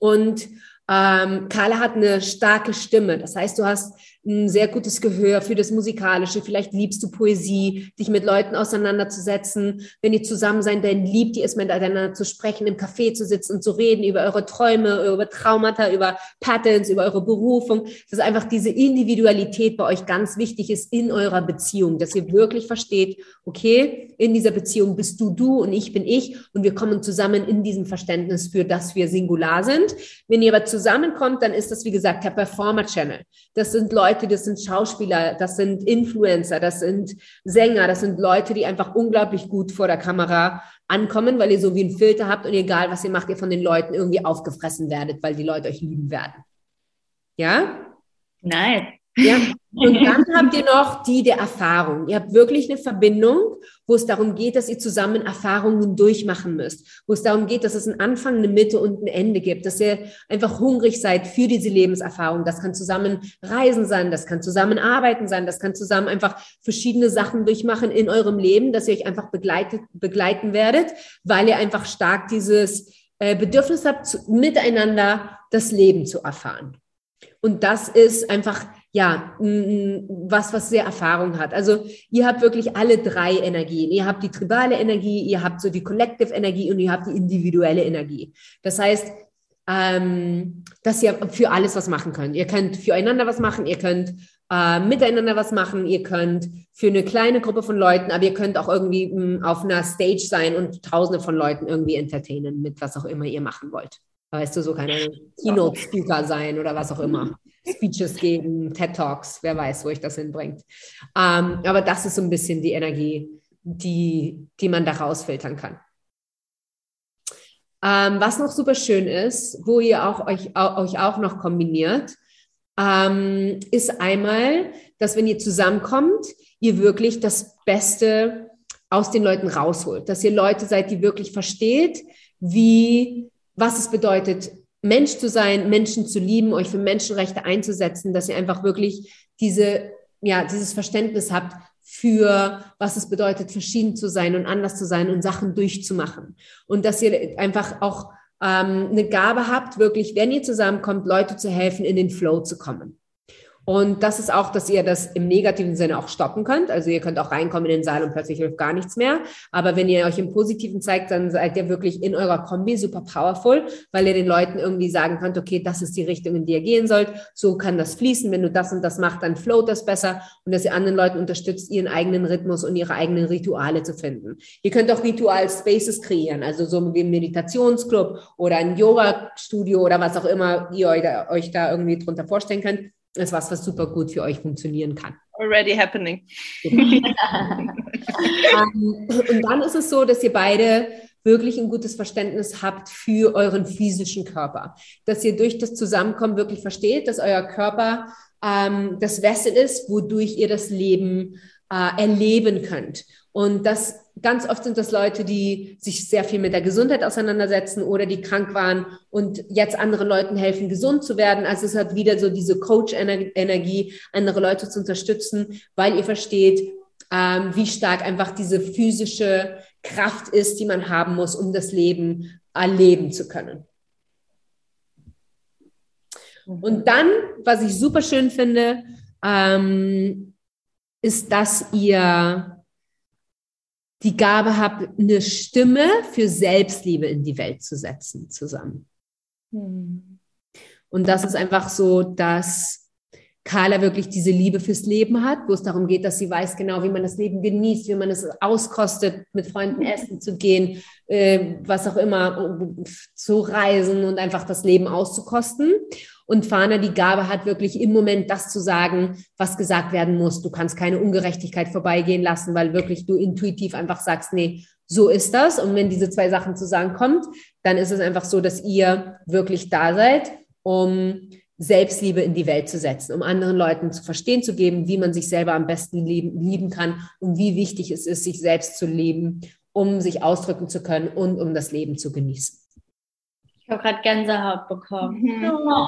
und ähm, Carla hat eine starke Stimme. Das heißt, du hast ein sehr gutes Gehör für das Musikalische. Vielleicht liebst du Poesie, dich mit Leuten auseinanderzusetzen. Wenn ihr zusammen seid, dann liebt ihr es, miteinander zu sprechen, im Café zu sitzen und zu reden über eure Träume, über Traumata, über Patterns, über eure Berufung. Dass einfach diese Individualität bei euch ganz wichtig ist in eurer Beziehung, dass ihr wirklich versteht, okay, in dieser Beziehung bist du du und ich bin ich und wir kommen zusammen in diesem Verständnis für, dass wir singular sind. Wenn ihr aber zusammenkommt, dann ist das, wie gesagt, der Performer Channel. Das sind Leute, Leute, das sind Schauspieler, das sind Influencer, das sind Sänger, das sind Leute, die einfach unglaublich gut vor der Kamera ankommen, weil ihr so wie ein Filter habt und egal, was ihr macht, ihr von den Leuten irgendwie aufgefressen werdet, weil die Leute euch lieben werden. Ja? Nein. Ja, und dann habt ihr noch die der Erfahrung. Ihr habt wirklich eine Verbindung, wo es darum geht, dass ihr zusammen Erfahrungen durchmachen müsst, wo es darum geht, dass es einen Anfang, eine Mitte und ein Ende gibt, dass ihr einfach hungrig seid für diese Lebenserfahrung. Das kann zusammen Reisen sein, das kann zusammen Arbeiten sein, das kann zusammen einfach verschiedene Sachen durchmachen in eurem Leben, dass ihr euch einfach begleitet, begleiten werdet, weil ihr einfach stark dieses äh, Bedürfnis habt, miteinander das Leben zu erfahren. Und das ist einfach ja, was, was sehr Erfahrung hat. Also ihr habt wirklich alle drei Energien. Ihr habt die tribale Energie, ihr habt so die Collective Energie und ihr habt die individuelle Energie. Das heißt, ähm, dass ihr für alles was machen könnt. Ihr könnt füreinander was machen, ihr könnt äh, miteinander was machen, ihr könnt für eine kleine Gruppe von Leuten, aber ihr könnt auch irgendwie mh, auf einer Stage sein und tausende von Leuten irgendwie entertainen mit was auch immer ihr machen wollt. Weißt du, so keine Keynote-Speaker sein oder was auch immer. Speeches geben, TED Talks, wer weiß, wo ich das hinbringt. Ähm, aber das ist so ein bisschen die Energie, die, die man da rausfiltern kann. Ähm, was noch super schön ist, wo ihr auch euch, euch auch noch kombiniert, ähm, ist einmal, dass wenn ihr zusammenkommt, ihr wirklich das Beste aus den Leuten rausholt, dass ihr Leute seid, die wirklich versteht, wie, was es bedeutet, Mensch zu sein, Menschen zu lieben, euch für Menschenrechte einzusetzen, dass ihr einfach wirklich diese, ja, dieses Verständnis habt für, was es bedeutet, verschieden zu sein und anders zu sein und Sachen durchzumachen. Und dass ihr einfach auch ähm, eine Gabe habt, wirklich, wenn ihr zusammenkommt, Leute zu helfen, in den Flow zu kommen. Und das ist auch, dass ihr das im negativen Sinne auch stoppen könnt. Also ihr könnt auch reinkommen in den Saal und plötzlich hilft gar nichts mehr. Aber wenn ihr euch im Positiven zeigt, dann seid ihr wirklich in eurer Kombi super powerful, weil ihr den Leuten irgendwie sagen könnt, okay, das ist die Richtung, in die ihr gehen sollt. So kann das fließen. Wenn du das und das machst, dann float das besser. Und dass ihr anderen Leuten unterstützt, ihren eigenen Rhythmus und ihre eigenen Rituale zu finden. Ihr könnt auch Ritual-Spaces kreieren, also so wie ein Meditationsclub oder ein Yoga-Studio oder was auch immer ihr euch da irgendwie drunter vorstellen könnt ist was, was super gut für euch funktionieren kann. Already happening. [laughs] ähm, und dann ist es so, dass ihr beide wirklich ein gutes Verständnis habt für euren physischen Körper. Dass ihr durch das Zusammenkommen wirklich versteht, dass euer Körper ähm, das Wessel ist, wodurch ihr das Leben äh, erleben könnt. Und das ganz oft sind das Leute, die sich sehr viel mit der Gesundheit auseinandersetzen oder die krank waren und jetzt anderen Leuten helfen, gesund zu werden. Also es hat wieder so diese Coach-Energie, andere Leute zu unterstützen, weil ihr versteht, ähm, wie stark einfach diese physische Kraft ist, die man haben muss, um das Leben erleben zu können. Und dann, was ich super schön finde, ähm, ist, dass ihr die Gabe habt, eine Stimme für Selbstliebe in die Welt zu setzen zusammen. Mhm. Und das ist einfach so, dass Carla wirklich diese Liebe fürs Leben hat, wo es darum geht, dass sie weiß genau, wie man das Leben genießt, wie man es auskostet, mit Freunden essen zu gehen, äh, was auch immer, zu reisen und einfach das Leben auszukosten. Und Fana die Gabe hat, wirklich im Moment das zu sagen, was gesagt werden muss. Du kannst keine Ungerechtigkeit vorbeigehen lassen, weil wirklich du intuitiv einfach sagst, nee, so ist das. Und wenn diese zwei Sachen zusammenkommt, dann ist es einfach so, dass ihr wirklich da seid, um Selbstliebe in die Welt zu setzen, um anderen Leuten zu verstehen zu geben, wie man sich selber am besten lieben, lieben kann und wie wichtig es ist, sich selbst zu lieben, um sich ausdrücken zu können und um das Leben zu genießen. Ich habe gerade Gänsehaut bekommen. Mhm. Oh.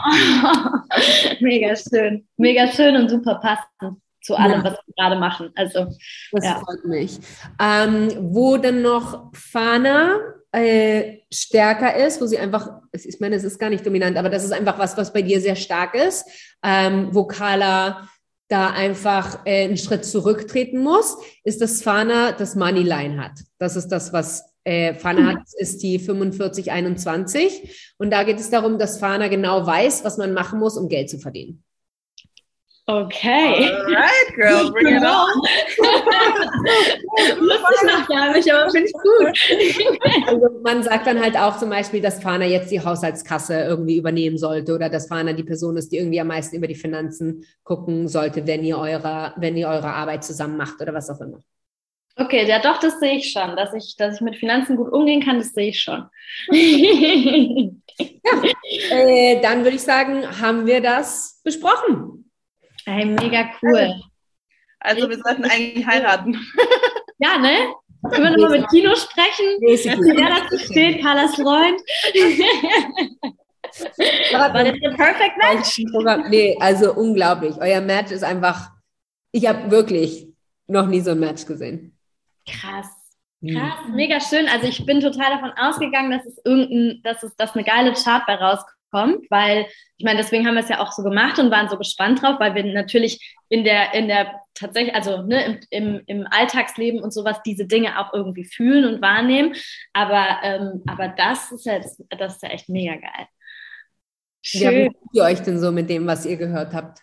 [laughs] Mega schön. Mega schön und super passend zu allem, ja. was wir gerade machen. Also, das ja. freut mich. Ähm, wo dann noch Fana äh, stärker ist, wo sie einfach, ich meine, es ist gar nicht dominant, aber das ist einfach was, was bei dir sehr stark ist, ähm, wo Carla da einfach äh, einen Schritt zurücktreten muss, ist, dass Fana das Moneyline hat. Das ist das, was äh, Fana ist die 4521. Und da geht es darum, dass Fana genau weiß, was man machen muss, um Geld zu verdienen. Okay. Alright, girl, bring it on. [laughs] Wusste ich noch gar nicht, aber finde ich gut. [laughs] Also man sagt dann halt auch zum Beispiel, dass Fana jetzt die Haushaltskasse irgendwie übernehmen sollte oder dass Fana die Person ist, die irgendwie am meisten über die Finanzen gucken sollte, wenn ihr eure, wenn ihr eure Arbeit zusammen macht oder was auch immer. Okay, ja doch, das sehe ich schon. Dass ich, dass ich mit Finanzen gut umgehen kann, das sehe ich schon. [laughs] ja, äh, dann würde ich sagen, haben wir das besprochen. Hey, mega cool. Also, wir sollten eigentlich heiraten. Ja, ne? Können wir nochmal mit Kino sprechen? Wer dazu steht, Carlas Freund. [laughs] War das ein Perfect Match? Nee, also unglaublich. Euer Match ist einfach, ich habe wirklich noch nie so ein Match gesehen. Krass. Krass, mega schön. Also ich bin total davon ausgegangen, dass es irgendein, dass es, dass eine geile Chart bei rauskommt kommt, weil ich meine, deswegen haben wir es ja auch so gemacht und waren so gespannt drauf, weil wir natürlich in der, in der tatsächlich, also ne, im, im, im Alltagsleben und sowas diese Dinge auch irgendwie fühlen und wahrnehmen. Aber, ähm, aber das ist jetzt, das ist ja echt mega geil. Schön. Ja, wie fühlt ihr euch denn so mit dem, was ihr gehört habt?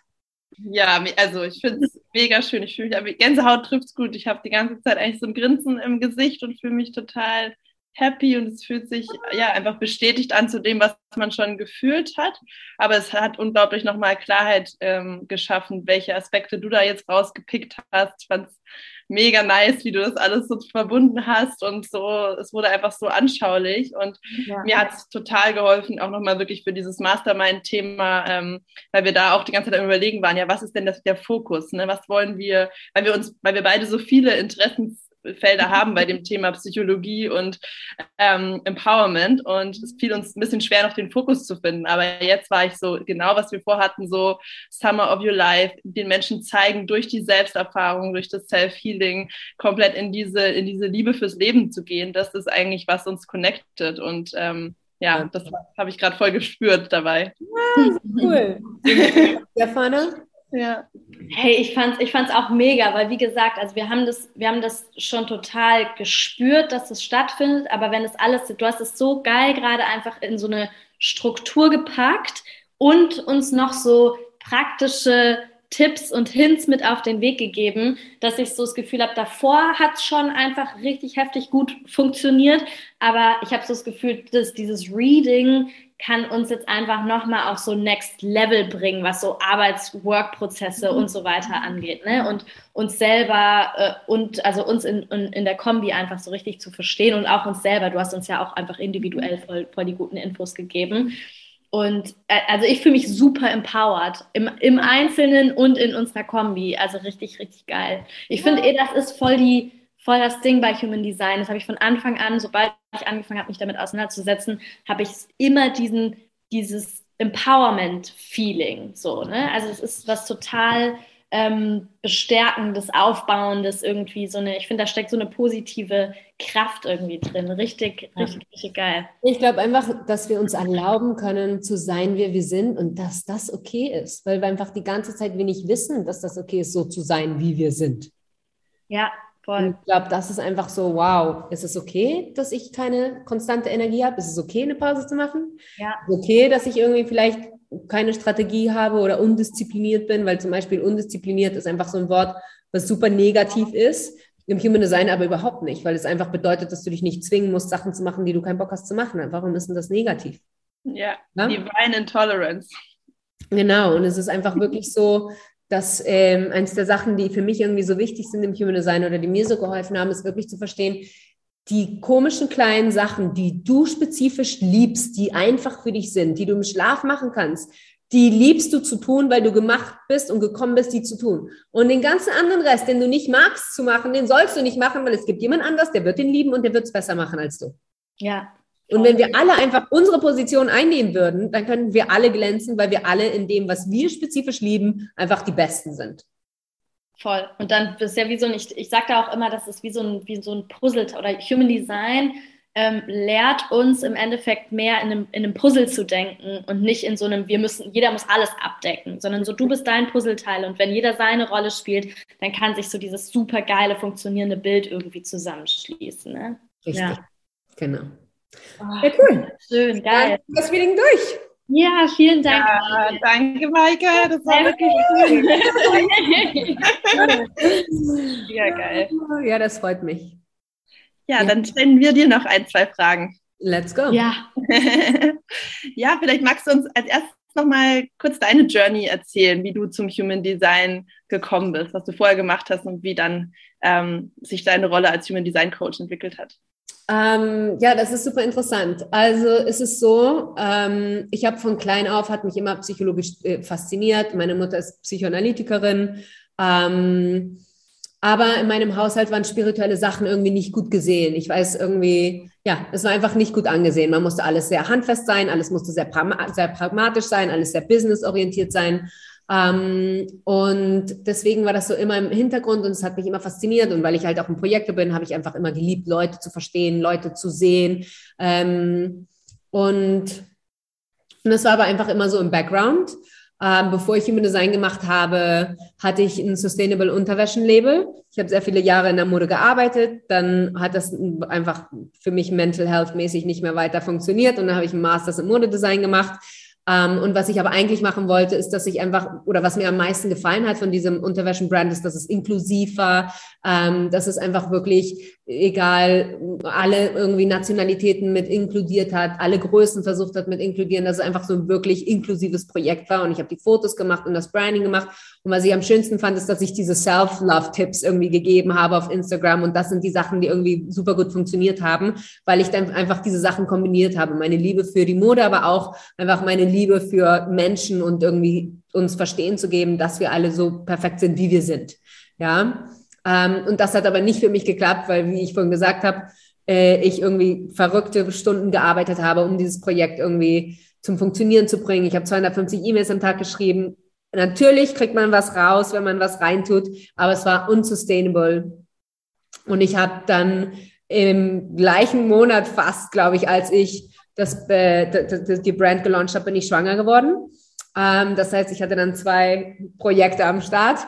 Ja, also ich finde es mega schön. Ich fühle mich, Gänsehaut trifft es gut. Ich habe die ganze Zeit eigentlich so ein Grinsen im Gesicht und fühle mich total happy und es fühlt sich ja einfach bestätigt an zu dem, was man schon gefühlt hat. Aber es hat unglaublich nochmal Klarheit ähm, geschaffen, welche Aspekte du da jetzt rausgepickt hast. Ich fand es mega nice, wie du das alles so verbunden hast und so, es wurde einfach so anschaulich und ja. mir hat es total geholfen, auch nochmal wirklich für dieses Mastermind-Thema, ähm, weil wir da auch die ganze Zeit am überlegen waren, ja, was ist denn das, der Fokus, ne? was wollen wir, weil wir uns, weil wir beide so viele Interessens Felder haben bei dem Thema Psychologie und ähm, Empowerment. Und es fiel uns ein bisschen schwer, noch den Fokus zu finden. Aber jetzt war ich so genau, was wir vorhatten, so Summer of Your Life, den Menschen zeigen, durch die Selbsterfahrung, durch das Self-Healing, komplett in diese, in diese Liebe fürs Leben zu gehen. Das ist eigentlich, was uns connectet. Und ähm, ja, das habe ich gerade voll gespürt dabei. Ah, cool. [laughs] Stefana? Ja. Hey, ich fand's, ich fand's auch mega, weil wie gesagt, also wir haben das, wir haben das schon total gespürt, dass es stattfindet, aber wenn es alles, du hast es so geil gerade einfach in so eine Struktur gepackt und uns noch so praktische Tipps und Hints mit auf den Weg gegeben, dass ich so das Gefühl habe, davor hat es schon einfach richtig heftig gut funktioniert, aber ich habe so das Gefühl, dass dieses Reading kann uns jetzt einfach nochmal auf so Next Level bringen, was so Arbeits-Work-Prozesse mhm. und so weiter angeht. Ne? Und uns selber äh, und also uns in, in, in, der Kombi einfach so richtig zu verstehen und auch uns selber. Du hast uns ja auch einfach individuell voll, voll die guten Infos gegeben. Und äh, also ich fühle mich super empowered im, im Einzelnen und in unserer Kombi. Also richtig, richtig geil. Ich finde eh, das ist voll die voll das Ding bei Human Design. Das habe ich von Anfang an, sobald ich angefangen habe, mich damit auseinanderzusetzen, habe ich immer diesen, dieses Empowerment-Feeling. So, ne? Also es ist was total ähm, bestärkendes, aufbauendes irgendwie so eine, ich finde, da steckt so eine positive Kraft irgendwie drin. Richtig, richtig, richtig geil. Ich glaube einfach, dass wir uns erlauben können, zu sein, wie wir sind und dass das okay ist, weil wir einfach die ganze Zeit wenig wissen, dass das okay ist, so zu sein, wie wir sind. Ja, Und ich glaube, das ist einfach so, wow, ist es okay, dass ich keine konstante Energie habe? Ist es okay, eine Pause zu machen? Ja. Ist es okay, dass ich irgendwie vielleicht keine Strategie habe oder undiszipliniert bin, weil zum Beispiel undiszipliniert ist einfach so ein Wort, was super negativ ist. Im Human Design aber überhaupt nicht, weil es einfach bedeutet, dass du dich nicht zwingen musst, Sachen zu machen, die du keinen Bock hast zu machen. Warum ist denn das negativ? Ja, ja? Divine Intolerance. Genau, und es ist einfach wirklich so, dass ähm, eins der Sachen, die für mich irgendwie so wichtig sind im Human Design oder die mir so geholfen haben, ist wirklich zu verstehen, die komischen kleinen Sachen, die du spezifisch liebst, die einfach für dich sind, die du im Schlaf machen kannst, die liebst du zu tun, weil du gemacht bist und gekommen bist, die zu tun. Und den ganzen anderen Rest, den du nicht magst zu machen, den sollst du nicht machen, weil es gibt jemand anders, der wird den lieben und der wird es besser machen als du. Ja. Und wenn wir alle einfach unsere Position einnehmen würden, dann könnten wir alle glänzen, weil wir alle in dem, was wir spezifisch lieben, einfach die Besten sind. Voll. Und dann ist ja wie so ein, ich, ich sage da auch immer, das ist wie so ein, wie so ein Puzzle oder Human Design ähm, lehrt uns im Endeffekt mehr in einem, in einem Puzzle zu denken und nicht in so einem, wir müssen, jeder muss alles abdecken, sondern so, du bist dein Puzzleteil und wenn jeder seine Rolle spielt, dann kann sich so dieses super geile, funktionierende Bild irgendwie zusammenschließen. Ne? Richtig. Ja. Genau. Oh, ja, cool. Schön, geil. Dann das Meeting durch. Ja, vielen Dank. Ja, danke, Maike. Das war wirklich schön. [laughs] [laughs] ja, geil. Ja, das freut mich. Ja, ja, dann stellen wir dir noch ein, zwei Fragen. Let's go. Ja. [laughs] ja, vielleicht magst du uns als erstes nochmal kurz deine Journey erzählen, wie du zum Human Design gekommen bist, was du vorher gemacht hast und wie dann ähm, sich deine Rolle als Human Design Coach entwickelt hat. Ähm, ja, das ist super interessant. Also es ist so, ähm, ich habe von klein auf, hat mich immer psychologisch äh, fasziniert. Meine Mutter ist Psychoanalytikerin. Ähm, aber in meinem Haushalt waren spirituelle Sachen irgendwie nicht gut gesehen. Ich weiß irgendwie, ja, es war einfach nicht gut angesehen. Man musste alles sehr handfest sein, alles musste sehr, sehr pragmatisch sein, alles sehr businessorientiert sein. Ähm, und deswegen war das so immer im Hintergrund und es hat mich immer fasziniert. Und weil ich halt auch in Projekte bin, habe ich einfach immer geliebt, Leute zu verstehen, Leute zu sehen. Ähm, und, und das war aber einfach immer so im Background. Ähm, bevor ich Human Design gemacht habe, hatte ich ein Sustainable Unterwäschenlabel. Ich habe sehr viele Jahre in der Mode gearbeitet. Dann hat das einfach für mich mental health mäßig nicht mehr weiter funktioniert. Und dann habe ich ein Masters im Modedesign gemacht und was ich aber eigentlich machen wollte, ist, dass ich einfach, oder was mir am meisten gefallen hat von diesem Unterwäschenbrand, ist, dass es inklusiv war, ähm, dass es einfach wirklich, egal, alle irgendwie Nationalitäten mit inkludiert hat, alle Größen versucht hat mit inkludieren, dass es einfach so ein wirklich inklusives Projekt war. Und ich habe die Fotos gemacht und das Branding gemacht. Und was ich am schönsten fand, ist, dass ich diese Self-Love-Tipps irgendwie gegeben habe auf Instagram. Und das sind die Sachen, die irgendwie super gut funktioniert haben, weil ich dann einfach diese Sachen kombiniert habe. Meine Liebe für die Mode, aber auch einfach meine Liebe für Menschen und irgendwie uns verstehen zu geben, dass wir alle so perfekt sind, wie wir sind. Ja. Ähm, und das hat aber nicht für mich geklappt, weil, wie ich vorhin gesagt habe, äh, ich irgendwie verrückte Stunden gearbeitet habe, um dieses Projekt irgendwie zum Funktionieren zu bringen. Ich habe 250 E-Mails am Tag geschrieben. Natürlich kriegt man was raus, wenn man was reintut, aber es war unsustainable. Und ich habe dann im gleichen Monat fast, glaube ich, als ich das, äh, die Brand gelauncht habe, bin ich schwanger geworden. Ähm, das heißt, ich hatte dann zwei Projekte am Start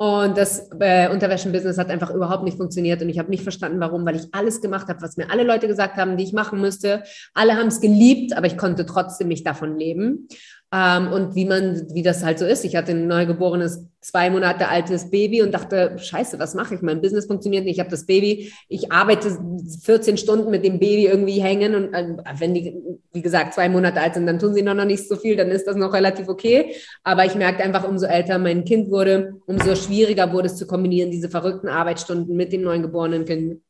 und das äh, Unterwäschen-Business hat einfach überhaupt nicht funktioniert und ich habe nicht verstanden, warum, weil ich alles gemacht habe, was mir alle Leute gesagt haben, die ich machen müsste. Alle haben es geliebt, aber ich konnte trotzdem nicht davon leben. Ähm, und wie man, wie das halt so ist. Ich hatte ein neugeborenes, zwei Monate altes Baby und dachte, scheiße, was mache ich? Mein Business funktioniert nicht. Ich habe das Baby, ich arbeite 14 Stunden mit dem Baby irgendwie hängen und äh, wenn die, wie gesagt, zwei Monate alt sind, dann tun sie noch, noch nicht so viel, dann ist das noch relativ okay. Aber ich merkte einfach, umso älter mein Kind wurde, umso schwieriger wurde es zu kombinieren, diese verrückten Arbeitsstunden mit dem neugeborenen Kind.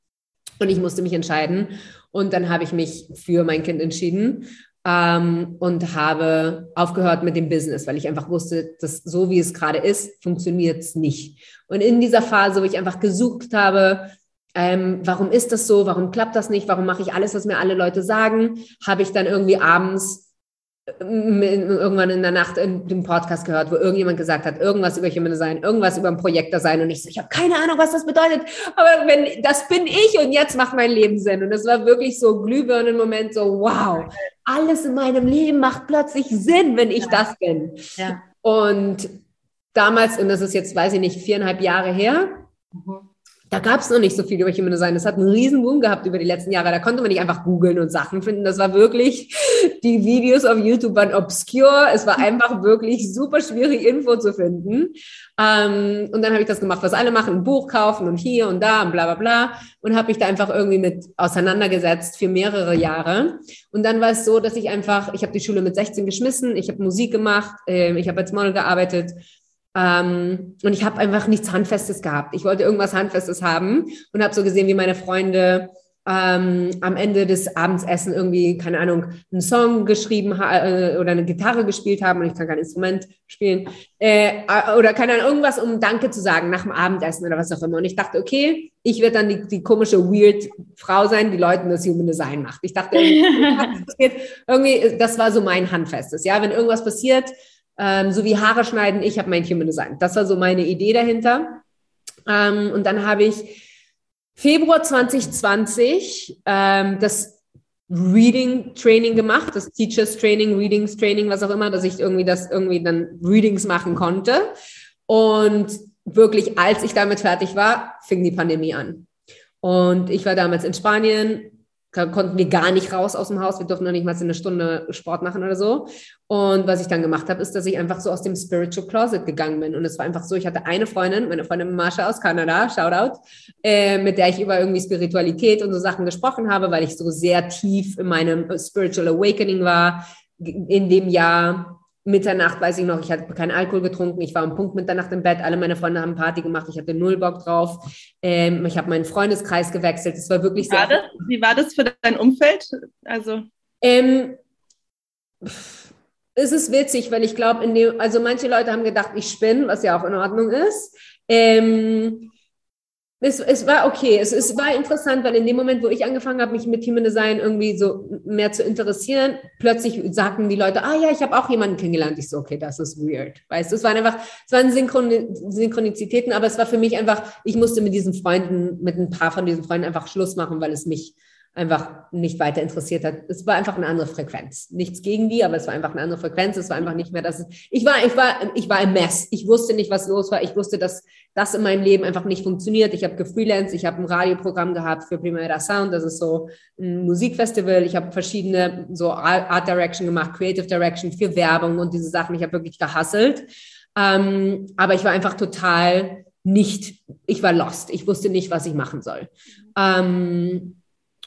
Und ich musste mich entscheiden. Und dann habe ich mich für mein Kind entschieden ähm, und habe aufgehört mit dem Business, weil ich einfach wusste, dass so wie es gerade ist, funktioniert es nicht. Und in dieser Phase, wo ich einfach gesucht habe, ähm, warum ist das so, warum klappt das nicht, warum mache ich alles, was mir alle Leute sagen, habe ich dann irgendwie abends irgendwann in der Nacht in dem Podcast gehört, wo irgendjemand gesagt hat, irgendwas über Human Design, irgendwas über ein Projekt da sein. Und ich so, ich habe keine Ahnung, was das bedeutet, aber wenn das bin ich und jetzt macht mein Leben Sinn. Und es war wirklich so glühbirnen Moment so wow, alles in meinem Leben macht plötzlich Sinn, wenn ich ja. das bin. Ja. Und damals und das ist jetzt weiß ich nicht viereinhalb Jahre her. Mhm da gab es noch nicht so viel über Human Design. Das hat einen riesen Boom gehabt über die letzten Jahre. Da konnte man nicht einfach googeln und Sachen finden. Das war wirklich, [laughs] die Videos auf YouTube waren obscure. Es war einfach wirklich super schwierig, Info zu finden. Ähm, und dann habe ich das gemacht, was alle machen, ein Buch kaufen und hier und da und bla bla bla. Und habe mich da einfach irgendwie mit auseinandergesetzt für mehrere Jahre. Und dann war es so, dass ich einfach, ich habe die Schule mit 16 geschmissen, ich habe Musik gemacht, äh, ich habe als Model gearbeitet ähm, und ich habe einfach nichts Handfestes gehabt. Ich wollte irgendwas Handfestes haben und habe so gesehen, wie meine Freunde ähm, am Ende des Abendsessen irgendwie, keine Ahnung, einen Song geschrieben äh, oder eine Gitarre gespielt haben und ich kann kein Instrument spielen äh, oder keine Ahnung, irgendwas, um Danke zu sagen nach dem Abendessen oder was auch immer. Und ich dachte, okay, ich werde dann die, die komische, weird Frau sein, die Leuten das Human Design macht. Ich dachte, [laughs] irgendwie, irgendwie, das war so mein Handfestes. Ja, wenn irgendwas passiert, ähm, so wie Haare schneiden, ich habe mein Human Design. Das war so meine Idee dahinter. Ähm, und dann habe ich Februar 2020 ähm, das Reading Training gemacht, das Teachers Training, Readings Training, was auch immer, dass ich irgendwie das irgendwie dann Readings machen konnte. Und wirklich, als ich damit fertig war, fing die Pandemie an. Und ich war damals in Spanien, konnten wir gar nicht raus aus dem Haus. Wir durften noch nicht mal eine Stunde Sport machen oder so. Und was ich dann gemacht habe, ist, dass ich einfach so aus dem Spiritual Closet gegangen bin. Und es war einfach so, ich hatte eine Freundin, meine Freundin Marsha aus Kanada, Shoutout, äh, mit der ich über irgendwie Spiritualität und so Sachen gesprochen habe, weil ich so sehr tief in meinem Spiritual Awakening war in dem Jahr Mitternacht, weiß ich noch, ich hatte keinen Alkohol getrunken, ich war um Punkt Mitternacht im Bett, alle meine Freunde haben Party gemacht, ich hatte null Bock drauf. Ähm, ich habe meinen Freundeskreis gewechselt, es war wirklich Wie war, das? Wie war das für dein Umfeld? Also ähm, es ist witzig, weil ich glaube, also manche Leute haben gedacht, ich spinne, was ja auch in Ordnung ist. Ähm, es, es war okay, es, es war interessant, weil in dem Moment, wo ich angefangen habe, mich mit Human Design irgendwie so mehr zu interessieren, plötzlich sagten die Leute, ah ja, ich habe auch jemanden kennengelernt. Ich so, okay, das ist weird. Weißt du, es waren einfach, es waren Synchron Synchronizitäten, aber es war für mich einfach, ich musste mit diesen Freunden, mit ein paar von diesen Freunden einfach Schluss machen, weil es mich einfach nicht weiter interessiert hat. Es war einfach eine andere Frequenz. Nichts gegen die, aber es war einfach eine andere Frequenz. Es war einfach nicht mehr das. Ich war, ich war, ich war im Mess. Ich wusste nicht, was los war. Ich wusste, dass das in meinem Leben einfach nicht funktioniert. Ich habe gefreelanced. Ich habe ein Radioprogramm gehabt für Primera Sound. Das ist so ein Musikfestival. Ich habe verschiedene so Art Direction gemacht, Creative Direction für Werbung und diese Sachen. Ich habe wirklich gehasselt. Ähm, aber ich war einfach total nicht, ich war lost. Ich wusste nicht, was ich machen soll. Ähm,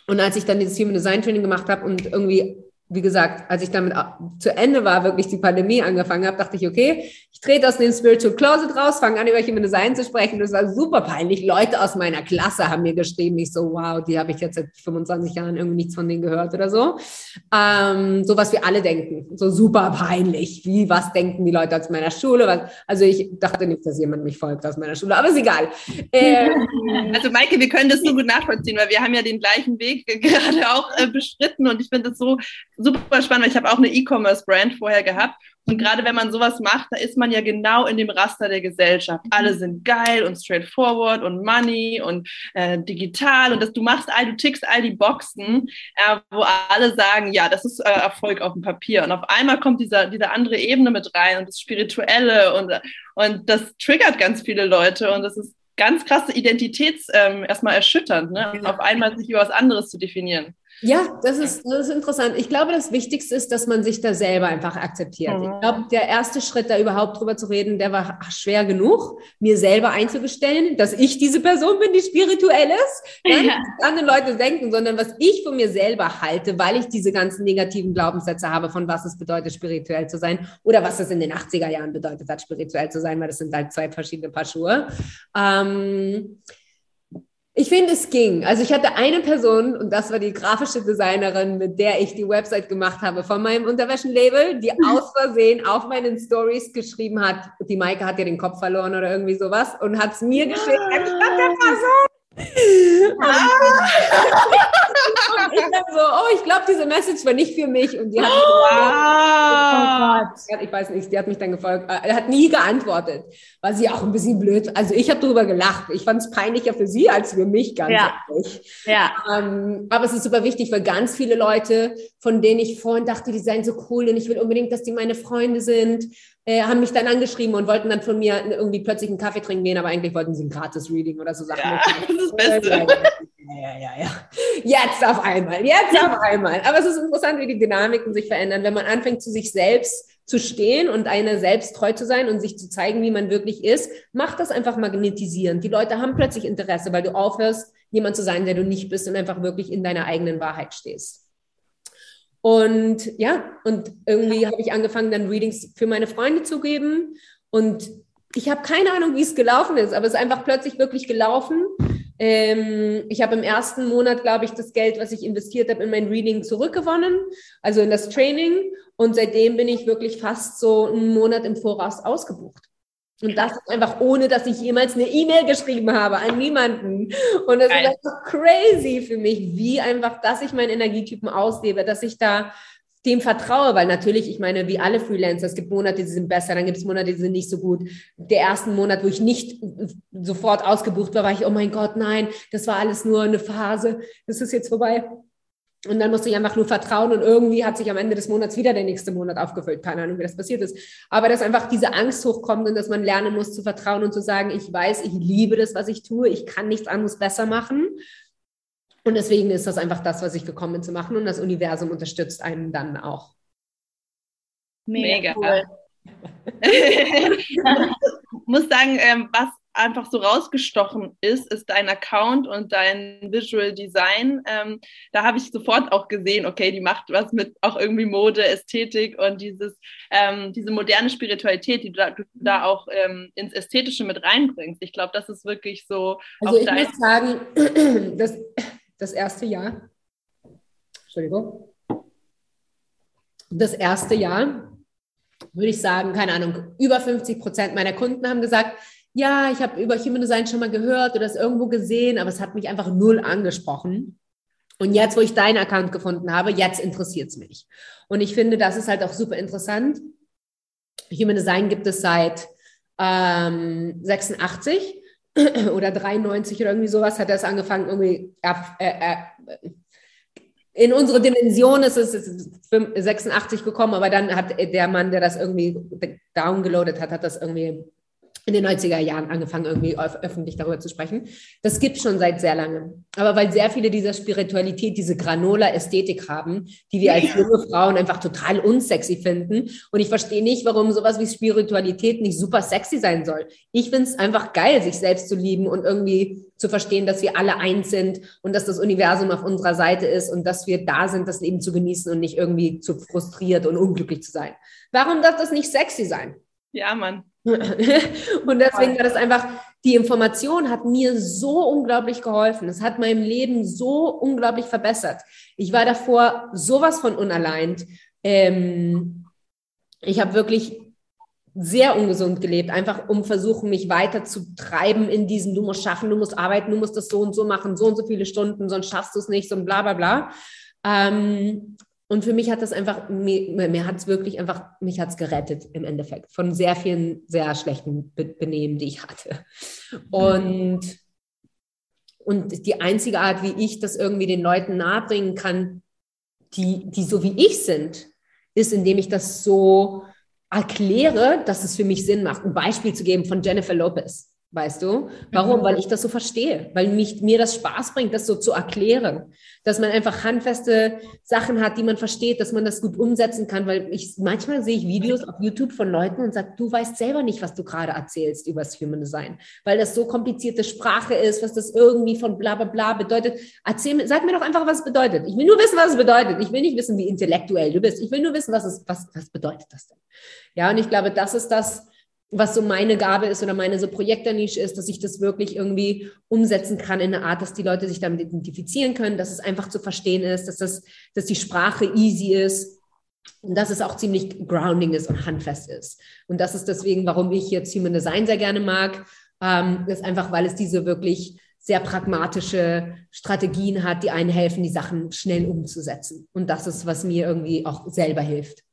und als ich dann dieses Human Design Training gemacht habe und irgendwie wie gesagt, als ich damit zu Ende war, wirklich die Pandemie angefangen habe, dachte ich, okay, ich trete aus dem Spiritual Closet raus, fange an, über Human Design zu sprechen. Das war super peinlich. Leute aus meiner Klasse haben mir geschrieben, ich so, wow, die habe ich jetzt seit 25 Jahren irgendwie nichts von denen gehört oder so. Ähm, so was wir alle denken. So super peinlich. Wie, was denken die Leute aus meiner Schule? Was, also ich dachte nicht, dass jemand mich folgt aus meiner Schule, aber ist egal. Ähm, [laughs] also Maike, wir können das so gut nachvollziehen, weil wir haben ja den gleichen Weg [laughs] gerade auch äh, beschritten und ich finde das so super spannend, weil ich habe auch eine E-Commerce-Brand vorher gehabt. Und gerade wenn man sowas macht, da ist man ja genau in dem Raster der Gesellschaft. Alle sind geil und straightforward und money und äh, digital und dass du machst all, du tickst all die Boxen, äh, wo alle sagen, ja, das ist äh, Erfolg auf dem Papier. Und auf einmal kommt dieser, diese andere Ebene mit rein und das Spirituelle und, und das triggert ganz viele Leute und das ist ganz krasse Identitäts ähm, erstmal erschütternd, ne? Auf einmal sich über was anderes zu definieren. Ja, das ist, das ist interessant. Ich glaube, das Wichtigste ist, dass man sich da selber einfach akzeptiert. Mhm. Ich glaube, der erste Schritt, da überhaupt drüber zu reden, der war schwer genug, mir selber einzugestellen, dass ich diese Person bin, die spirituell ist. Ja. Nicht andere Leute denken, sondern was ich von mir selber halte, weil ich diese ganzen negativen Glaubenssätze habe, von was es bedeutet, spirituell zu sein oder was es in den 80er Jahren bedeutet hat, spirituell zu sein, weil das sind halt zwei verschiedene Paar Schuhe. Ähm, ich finde, es ging. Also ich hatte eine Person und das war die grafische Designerin, mit der ich die Website gemacht habe von meinem Unterwäschenlabel, die aus Versehen auf meinen Stories geschrieben hat, die Maike hat ja den Kopf verloren oder irgendwie sowas und hat es mir geschickt anstatt der Person. Ah. ich dachte so, oh, ich glaube, diese Message war nicht für mich. Und die hat, wow. oh ich weiß nicht, die hat mich dann gefolgt, äh, hat nie geantwortet. War sie auch ein bisschen blöd. Also ich habe darüber gelacht. Ich fand es peinlicher für sie als für mich, ganz ja. ehrlich. Ja. Ähm, aber es ist super wichtig, weil ganz viele Leute, von denen ich vorhin dachte, die seien so cool und ich will unbedingt, dass die meine Freunde sind, äh, haben mich dann angeschrieben und wollten dann von mir irgendwie plötzlich einen Kaffee trinken gehen, aber eigentlich wollten sie ein gratis Reading oder so Sachen. Ja, das ist das Beste. Ja, ja, ja. Jetzt auf einmal, jetzt auf einmal. Aber es ist interessant, wie die Dynamiken sich verändern, wenn man anfängt, zu sich selbst zu stehen und einer selbst treu zu sein und sich zu zeigen, wie man wirklich ist, macht das einfach magnetisierend. Die Leute haben plötzlich Interesse, weil du aufhörst, jemand zu sein, der du nicht bist und einfach wirklich in deiner eigenen Wahrheit stehst. Und ja, und irgendwie habe ich angefangen, dann Readings für meine Freunde zu geben. Und ich habe keine Ahnung, wie es gelaufen ist, aber es ist einfach plötzlich wirklich gelaufen. Ähm, ich habe im ersten Monat, glaube ich, das Geld, was ich investiert habe, in mein Reading zurückgewonnen, also in das Training. Und seitdem bin ich wirklich fast so einen Monat im Voraus ausgebucht. Und das ist einfach ohne, dass ich jemals eine E-Mail geschrieben habe an niemanden. Und das Geil. ist einfach crazy für mich, wie einfach, dass ich meinen Energietypen auslebe, dass ich da dem vertraue, weil natürlich, ich meine, wie alle Freelancer, es gibt Monate, die sind besser, dann gibt es Monate, die sind nicht so gut. Der ersten Monat, wo ich nicht sofort ausgebucht war, war ich, oh mein Gott, nein, das war alles nur eine Phase, das ist jetzt vorbei. Und dann musste ich einfach nur vertrauen und irgendwie hat sich am Ende des Monats wieder der nächste Monat aufgefüllt. Keine Ahnung, wie das passiert ist. Aber dass einfach diese Angst hochkommt und dass man lernen muss zu vertrauen und zu sagen, ich weiß, ich liebe das, was ich tue, ich kann nichts anderes besser machen. Und deswegen ist das einfach das, was ich gekommen bin zu machen und das Universum unterstützt einen dann auch. Mega. Mega. Cool. [laughs] ich muss sagen, ähm, was einfach so rausgestochen ist, ist dein Account und dein Visual Design. Ähm, da habe ich sofort auch gesehen, okay, die macht was mit auch irgendwie Mode, Ästhetik und dieses, ähm, diese moderne Spiritualität, die du da, du da auch ähm, ins Ästhetische mit reinbringst. Ich glaube, das ist wirklich so. Also ich muss sagen, [clears throat] das, das erste Jahr, Entschuldigung, das erste Jahr, würde ich sagen, keine Ahnung, über 50 Prozent meiner Kunden haben gesagt, ja, ich habe über Human Design schon mal gehört oder es irgendwo gesehen, aber es hat mich einfach null angesprochen. Und jetzt, wo ich deinen Account gefunden habe, jetzt interessiert es mich. Und ich finde, das ist halt auch super interessant. Human Design gibt es seit ähm, 86 [clears throat] oder 93 oder irgendwie sowas hat das angefangen, irgendwie äh, äh, in unsere Dimension ist es 86 gekommen, aber dann hat der Mann, der das irgendwie downgeloadet hat, hat das irgendwie in den 90er Jahren angefangen, irgendwie öffentlich darüber zu sprechen. Das gibt schon seit sehr langem. Aber weil sehr viele dieser Spiritualität, diese Granola-Ästhetik haben, die wir als junge Frauen einfach total unsexy finden. Und ich verstehe nicht, warum sowas wie Spiritualität nicht super sexy sein soll. Ich finde es einfach geil, sich selbst zu lieben und irgendwie zu verstehen, dass wir alle eins sind und dass das Universum auf unserer Seite ist und dass wir da sind, das Leben zu genießen und nicht irgendwie zu frustriert und unglücklich zu sein. Warum darf das nicht sexy sein? Ja, Mann. [laughs] und deswegen war das einfach, die Information hat mir so unglaublich geholfen. Es hat meinem Leben so unglaublich verbessert. Ich war davor sowas von unalleint. Ähm, ich habe wirklich sehr ungesund gelebt, einfach um versuchen, mich weiter zu treiben in diesem, du musst schaffen, du musst arbeiten, du musst das so und so machen, so und so viele Stunden, sonst schaffst du es nicht, so und bla bla bla. Ähm, und für mich hat das einfach, mir, mir hat es wirklich einfach, mich hat es gerettet im Endeffekt von sehr vielen sehr schlechten Be Benehmen, die ich hatte. Und, und die einzige Art, wie ich das irgendwie den Leuten nahebringen kann, die, die so wie ich sind, ist, indem ich das so erkläre, dass es für mich Sinn macht. Ein Beispiel zu geben von Jennifer Lopez. Weißt du? Warum? Mhm. Weil ich das so verstehe, weil mich, mir das Spaß bringt, das so zu erklären, dass man einfach handfeste Sachen hat, die man versteht, dass man das gut umsetzen kann, weil ich manchmal sehe ich Videos auf YouTube von Leuten und sage, du weißt selber nicht, was du gerade erzählst über das Human Design, weil das so komplizierte Sprache ist, was das irgendwie von bla bla bla bedeutet. Erzähl sag mir doch einfach, was es bedeutet. Ich will nur wissen, was es bedeutet. Ich will nicht wissen, wie intellektuell du bist. Ich will nur wissen, was es, was, was bedeutet das denn? Ja, und ich glaube, das ist das, was so meine Gabe ist oder meine so Projekternische ist, dass ich das wirklich irgendwie umsetzen kann in einer Art, dass die Leute sich damit identifizieren können, dass es einfach zu verstehen ist, dass das, dass die Sprache easy ist und dass es auch ziemlich grounding ist und handfest ist. Und das ist deswegen, warum ich jetzt Human Design sehr gerne mag, ähm, ist einfach, weil es diese wirklich sehr pragmatische Strategien hat, die einen helfen, die Sachen schnell umzusetzen. Und das ist, was mir irgendwie auch selber hilft.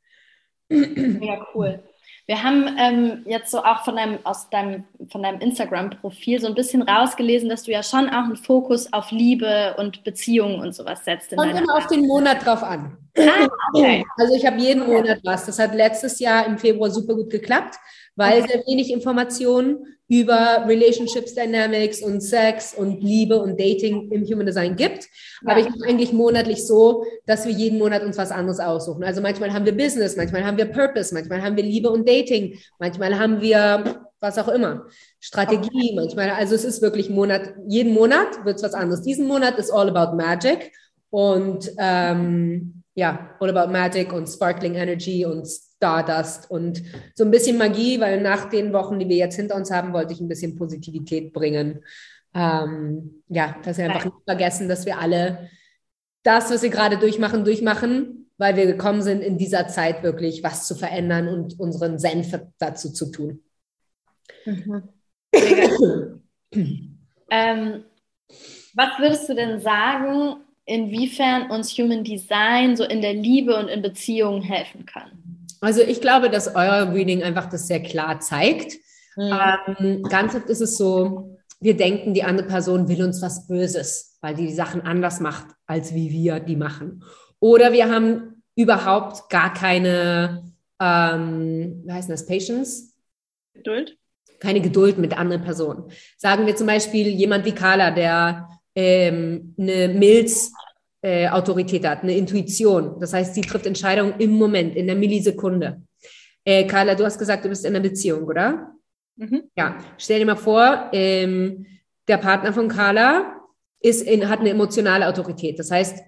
Ja, cool. Wir haben ähm, jetzt so auch von deinem, aus deinem, von deinem Instagram-Profil so ein bisschen rausgelesen, dass du ja schon auch einen Fokus auf Liebe und Beziehungen und sowas setzt. Kommt immer auf den Monat drauf an. Ah, okay. Also ich habe jeden Monat was. Das hat letztes Jahr im Februar super gut geklappt, weil okay. sehr wenig Informationen über Relationships Dynamics und Sex und Liebe und Dating im Human Design gibt. Ja. Aber ich mache eigentlich monatlich so, dass wir jeden Monat uns was anderes aussuchen. Also manchmal haben wir Business, manchmal haben wir Purpose, manchmal haben wir Liebe und Dating, manchmal haben wir was auch immer. Strategie, manchmal. Also es ist wirklich Monat, jeden Monat wird es was anderes. Diesen Monat ist all about magic und ähm, ja, all about magic und sparkling energy und Stardust und so ein bisschen Magie, weil nach den Wochen, die wir jetzt hinter uns haben, wollte ich ein bisschen Positivität bringen. Ähm, ja, dass wir einfach nicht vergessen, dass wir alle das, was wir gerade durchmachen, durchmachen, weil wir gekommen sind, in dieser Zeit wirklich was zu verändern und unseren Senf dazu zu tun. Mhm. [clears throat] ähm, was würdest du denn sagen, inwiefern uns Human Design so in der Liebe und in Beziehungen helfen kann? Also ich glaube, dass euer Reading einfach das sehr klar zeigt. Mhm. Ähm, ganz oft ist es so, wir denken, die andere Person will uns was Böses, weil die die Sachen anders macht, als wie wir die machen. Oder wir haben überhaupt gar keine, ähm, wie heißt das, Patience? Geduld keine Geduld mit anderen Personen. Sagen wir zum Beispiel jemand wie Carla, der ähm, eine Milz-Autorität äh, hat, eine Intuition. Das heißt, sie trifft Entscheidungen im Moment, in der Millisekunde. Äh, Carla, du hast gesagt, du bist in einer Beziehung, oder? Mhm. Ja, stell dir mal vor, ähm, der Partner von Carla ist in, hat eine emotionale Autorität. Das heißt,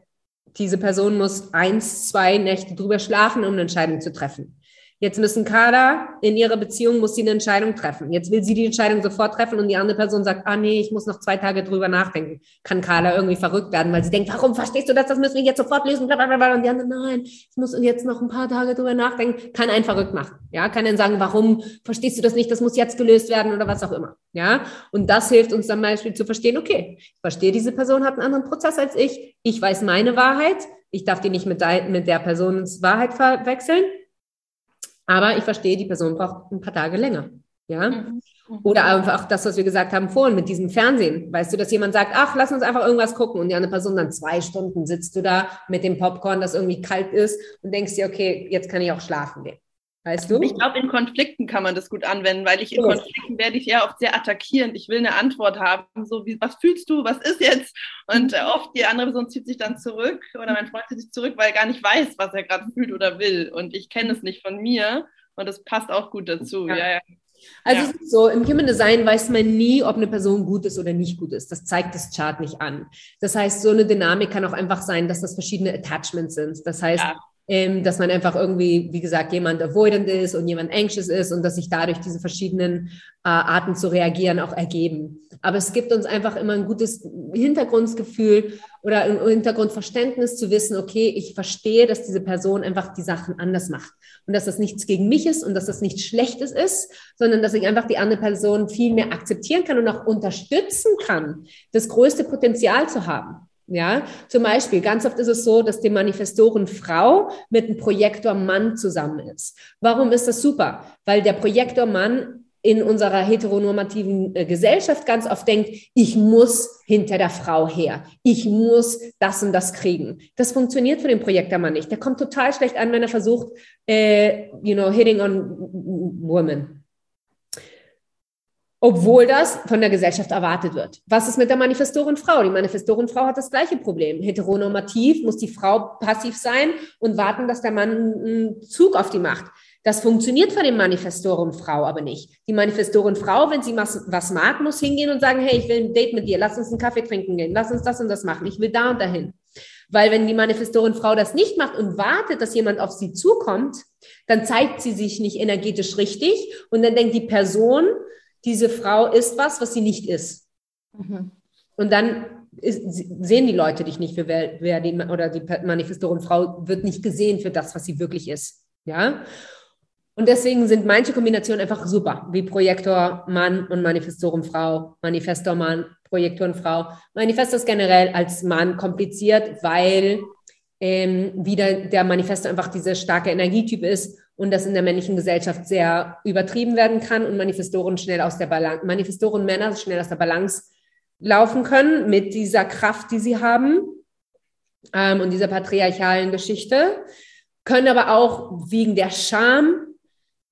diese Person muss eins, zwei Nächte drüber schlafen, um eine Entscheidung zu treffen. Jetzt müssen Carla in ihrer Beziehung muss sie eine Entscheidung treffen. Jetzt will sie die Entscheidung sofort treffen und die andere Person sagt, ah nee, ich muss noch zwei Tage drüber nachdenken. Kann Carla irgendwie verrückt werden, weil sie denkt, warum verstehst du das? Das müssen wir jetzt sofort lösen. Blablabla. Und die andere, nein, ich muss jetzt noch ein paar Tage drüber nachdenken. Kann einen verrückt machen. Ja, kann dann sagen, warum verstehst du das nicht? Das muss jetzt gelöst werden oder was auch immer. Ja, und das hilft uns zum Beispiel zu verstehen, okay, ich verstehe, diese Person hat einen anderen Prozess als ich. Ich weiß meine Wahrheit. Ich darf die nicht mit, der, mit der Personens Wahrheit verwechseln. Aber ich verstehe, die Person braucht ein paar Tage länger. Ja. Mhm. Oder einfach das, was wir gesagt haben vorhin mit diesem Fernsehen. Weißt du, dass jemand sagt, ach, lass uns einfach irgendwas gucken und die andere Person dann zwei Stunden sitzt du da mit dem Popcorn, das irgendwie kalt ist und denkst dir, okay, jetzt kann ich auch schlafen gehen. Weißt du? Ich glaube, in Konflikten kann man das gut anwenden, weil ich in Konflikten werde ich ja oft sehr attackierend. Ich will eine Antwort haben, so wie, was fühlst du, was ist jetzt? Und äh, oft die andere Person zieht sich dann zurück oder mein Freund zieht sich zurück, weil er gar nicht weiß, was er gerade fühlt oder will. Und ich kenne es nicht von mir und das passt auch gut dazu. Ja. Ja, ja. Also ja. es ist so, im Human Design weiß man nie, ob eine Person gut ist oder nicht gut ist. Das zeigt das Chart nicht an. Das heißt, so eine Dynamik kann auch einfach sein, dass das verschiedene Attachments sind. Das heißt, ja ähm, dass man einfach irgendwie, wie gesagt, jemand avoidant ist und jemand anxious ist und dass sich dadurch diese verschiedenen äh, Arten zu reagieren auch ergeben. Aber es gibt uns einfach immer ein gutes Hintergrundgefühl oder ein Hintergrundverständnis zu wissen, okay, ich verstehe, dass diese Person einfach die Sachen anders macht und dass das nichts gegen mich ist und dass das nichts Schlechtes ist, sondern dass ich einfach die andere Person viel mehr akzeptieren kann und auch unterstützen kann, das größte Potenzial zu haben. Ja, zum Beispiel, ganz oft ist es so, dass die Manifestoren Frau mit einem Projektor Mann zusammen ist. Warum ist das super? Weil der Projektor Mann in unserer heteronormativen äh, Gesellschaft ganz oft denkt, ich muss hinter der Frau her. Ich muss das und das kriegen. Das funktioniert für den Projektormann nicht. Der kommt total schlecht an, wenn er versucht, äh, you know, hitting on women obwohl das von der Gesellschaft erwartet wird. Was ist mit der Manifestorenfrau? Die Manifestorenfrau hat das gleiche Problem. Heteronormativ muss die Frau passiv sein und warten, dass der Mann einen Zug auf die macht. Das funktioniert für den Manifestorenfrau aber nicht. Die Manifestorenfrau, wenn sie was mag, muss hingehen und sagen, hey, ich will ein Date mit dir, lass uns einen Kaffee trinken gehen, lass uns das und das machen, ich will da und dahin. Weil wenn die Manifestorenfrau das nicht macht und wartet, dass jemand auf sie zukommt, dann zeigt sie sich nicht energetisch richtig und dann denkt die Person, diese Frau ist was, was sie nicht ist. Mhm. Und dann ist, sehen die Leute dich nicht für wer, wer die, oder die Manifestoren Frau wird nicht gesehen für das, was sie wirklich ist. Ja. Und deswegen sind manche Kombinationen einfach super, wie Projektor Mann und Manifestoren Frau, Manifestor Mann, Projektoren Frau. Manifestor ist generell als Mann kompliziert, weil ähm, wieder der Manifestor einfach dieser starke Energietyp ist und das in der männlichen Gesellschaft sehr übertrieben werden kann und Manifestoren schnell aus der Balance, Manifestoren Männer schnell aus der Balance laufen können mit dieser Kraft, die sie haben. ähm, und dieser patriarchalen Geschichte, können aber auch wegen der Scham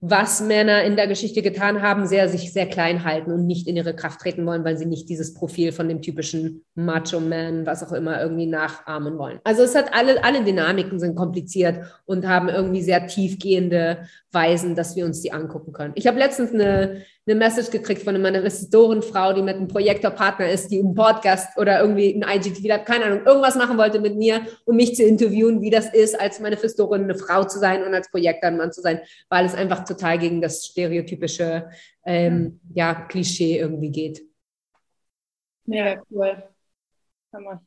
was Männer in der Geschichte getan haben, sehr sich sehr klein halten und nicht in ihre Kraft treten wollen, weil sie nicht dieses Profil von dem typischen Macho-Man, was auch immer, irgendwie nachahmen wollen. Also es hat alle, alle Dynamiken sind kompliziert und haben irgendwie sehr tiefgehende Weisen, dass wir uns die angucken können. Ich habe letztens eine, eine Message gekriegt von einer Investorenfrau, die mit einem Projektorpartner ist, die einen Podcast oder irgendwie ein IGTV hat, keine Ahnung, irgendwas machen wollte mit mir, um mich zu interviewen, wie das ist, als Manifestorin eine Frau zu sein und als Projektor ein Mann zu sein, weil es einfach total gegen das stereotypische ähm, ja, Klischee irgendwie geht. Ja, cool. Hammer.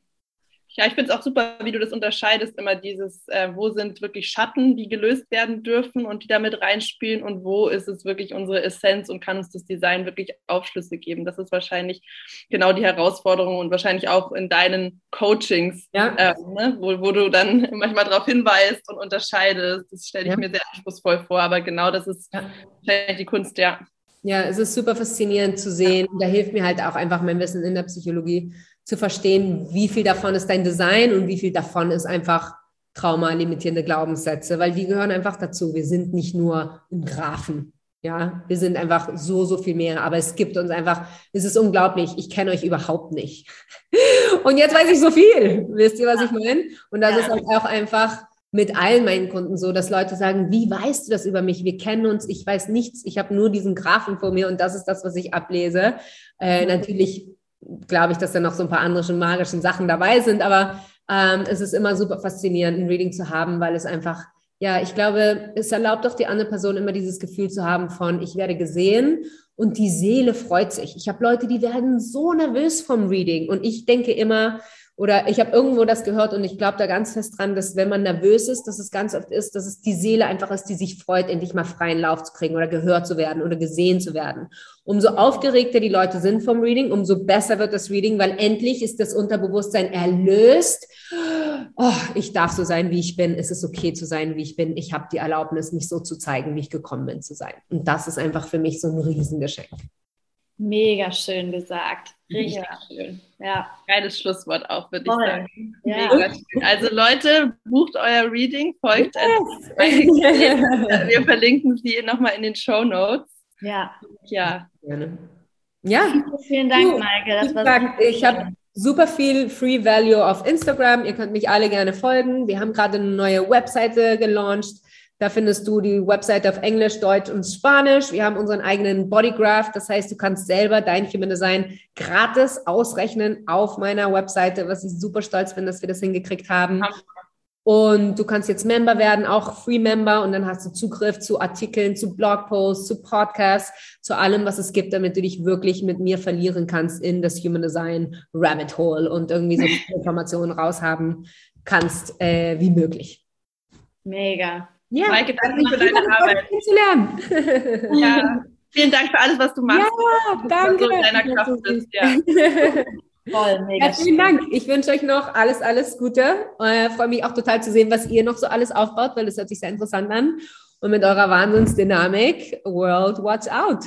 Ja, ich finde es auch super, wie du das unterscheidest, immer dieses, äh, wo sind wirklich Schatten, die gelöst werden dürfen und die damit reinspielen und wo ist es wirklich unsere Essenz und kann uns das Design wirklich Aufschlüsse geben. Das ist wahrscheinlich genau die Herausforderung und wahrscheinlich auch in deinen Coachings, ja. äh, ne, wo, wo du dann [laughs] manchmal darauf hinweist und unterscheidest. Das stelle ich ja. mir sehr anspruchsvoll vor, aber genau das ist ja. wahrscheinlich die Kunst, ja. Ja, es ist super faszinierend zu sehen. Da hilft mir halt auch einfach mein Wissen in der Psychologie zu verstehen, wie viel davon ist dein Design und wie viel davon ist einfach traumalimitierende Glaubenssätze, weil die gehören einfach dazu. Wir sind nicht nur ein Graphen. Ja, wir sind einfach so, so viel mehr, aber es gibt uns einfach, es ist unglaublich, ich kenne euch überhaupt nicht. [laughs] Und jetzt weiß ich so viel. Wisst ihr, was ich meine? Und das ja. ist halt auch einfach mit allen meinen Kunden so, dass Leute sagen, wie weißt du das über mich? Wir kennen uns, ich weiß nichts, ich habe nur diesen Graphen vor mir und das ist das, was ich ablese. Äh, natürlich glaube ich, dass da noch so ein paar andere magischen Sachen dabei sind, aber ähm, es ist immer super faszinierend, ein Reading zu haben, weil es einfach, ja, ich glaube, es erlaubt doch die andere Person immer dieses Gefühl zu haben von, ich werde gesehen und die Seele freut sich. Ich habe Leute, die werden so nervös vom Reading und ich denke immer, oder ich habe irgendwo das gehört und ich glaube da ganz fest dran, dass wenn man nervös ist, dass es ganz oft ist, dass es die Seele einfach ist, die sich freut, endlich mal freien Lauf zu kriegen oder gehört zu werden oder gesehen zu werden. Umso aufgeregter die Leute sind vom Reading, umso besser wird das Reading, weil endlich ist das Unterbewusstsein erlöst. Oh, ich darf so sein, wie ich bin. Es ist okay zu sein, wie ich bin. Ich habe die Erlaubnis, mich so zu zeigen, wie ich gekommen bin zu sein. Und das ist einfach für mich so ein Riesengeschenk. Mega schön gesagt. Richtig ja. schön. Ja. Geiles Schlusswort auch, würde ich sagen. Ja. Also Leute, bucht euer Reading, folgt yes. [laughs] Wir verlinken sie nochmal in den Show Notes. Ja. Ja. Ja. Vielen Dank, Maike. Das war ich habe super viel Free Value auf Instagram. Ihr könnt mich alle gerne folgen. Wir haben gerade eine neue Webseite gelauncht da findest du die Website auf Englisch, Deutsch und Spanisch. Wir haben unseren eigenen Bodygraph. Das heißt, du kannst selber dein Human Design gratis ausrechnen auf meiner Webseite, was ich super stolz bin, dass wir das hingekriegt haben. Und du kannst jetzt Member werden, auch Free Member, und dann hast du Zugriff zu Artikeln, zu Blogposts, zu Podcasts, zu allem, was es gibt, damit du dich wirklich mit mir verlieren kannst in das Human Design Rabbit Hole und irgendwie so viele [laughs] Informationen raushaben kannst, äh, wie möglich. Mega. Ja, Maike, danke für deine Arbeit. Kennenzulernen. ja, vielen Dank für alles, was du machst. Ja, danke. So deiner Kraft bist, ja. [laughs] Voll, mega ja, vielen Dank. Ich wünsche euch noch alles, alles Gute. Äh, freue mich auch total zu sehen, was ihr noch so alles aufbaut, weil es hört sich sehr interessant an. Und mit eurer Wahnsinnsdynamik, World Watch Out.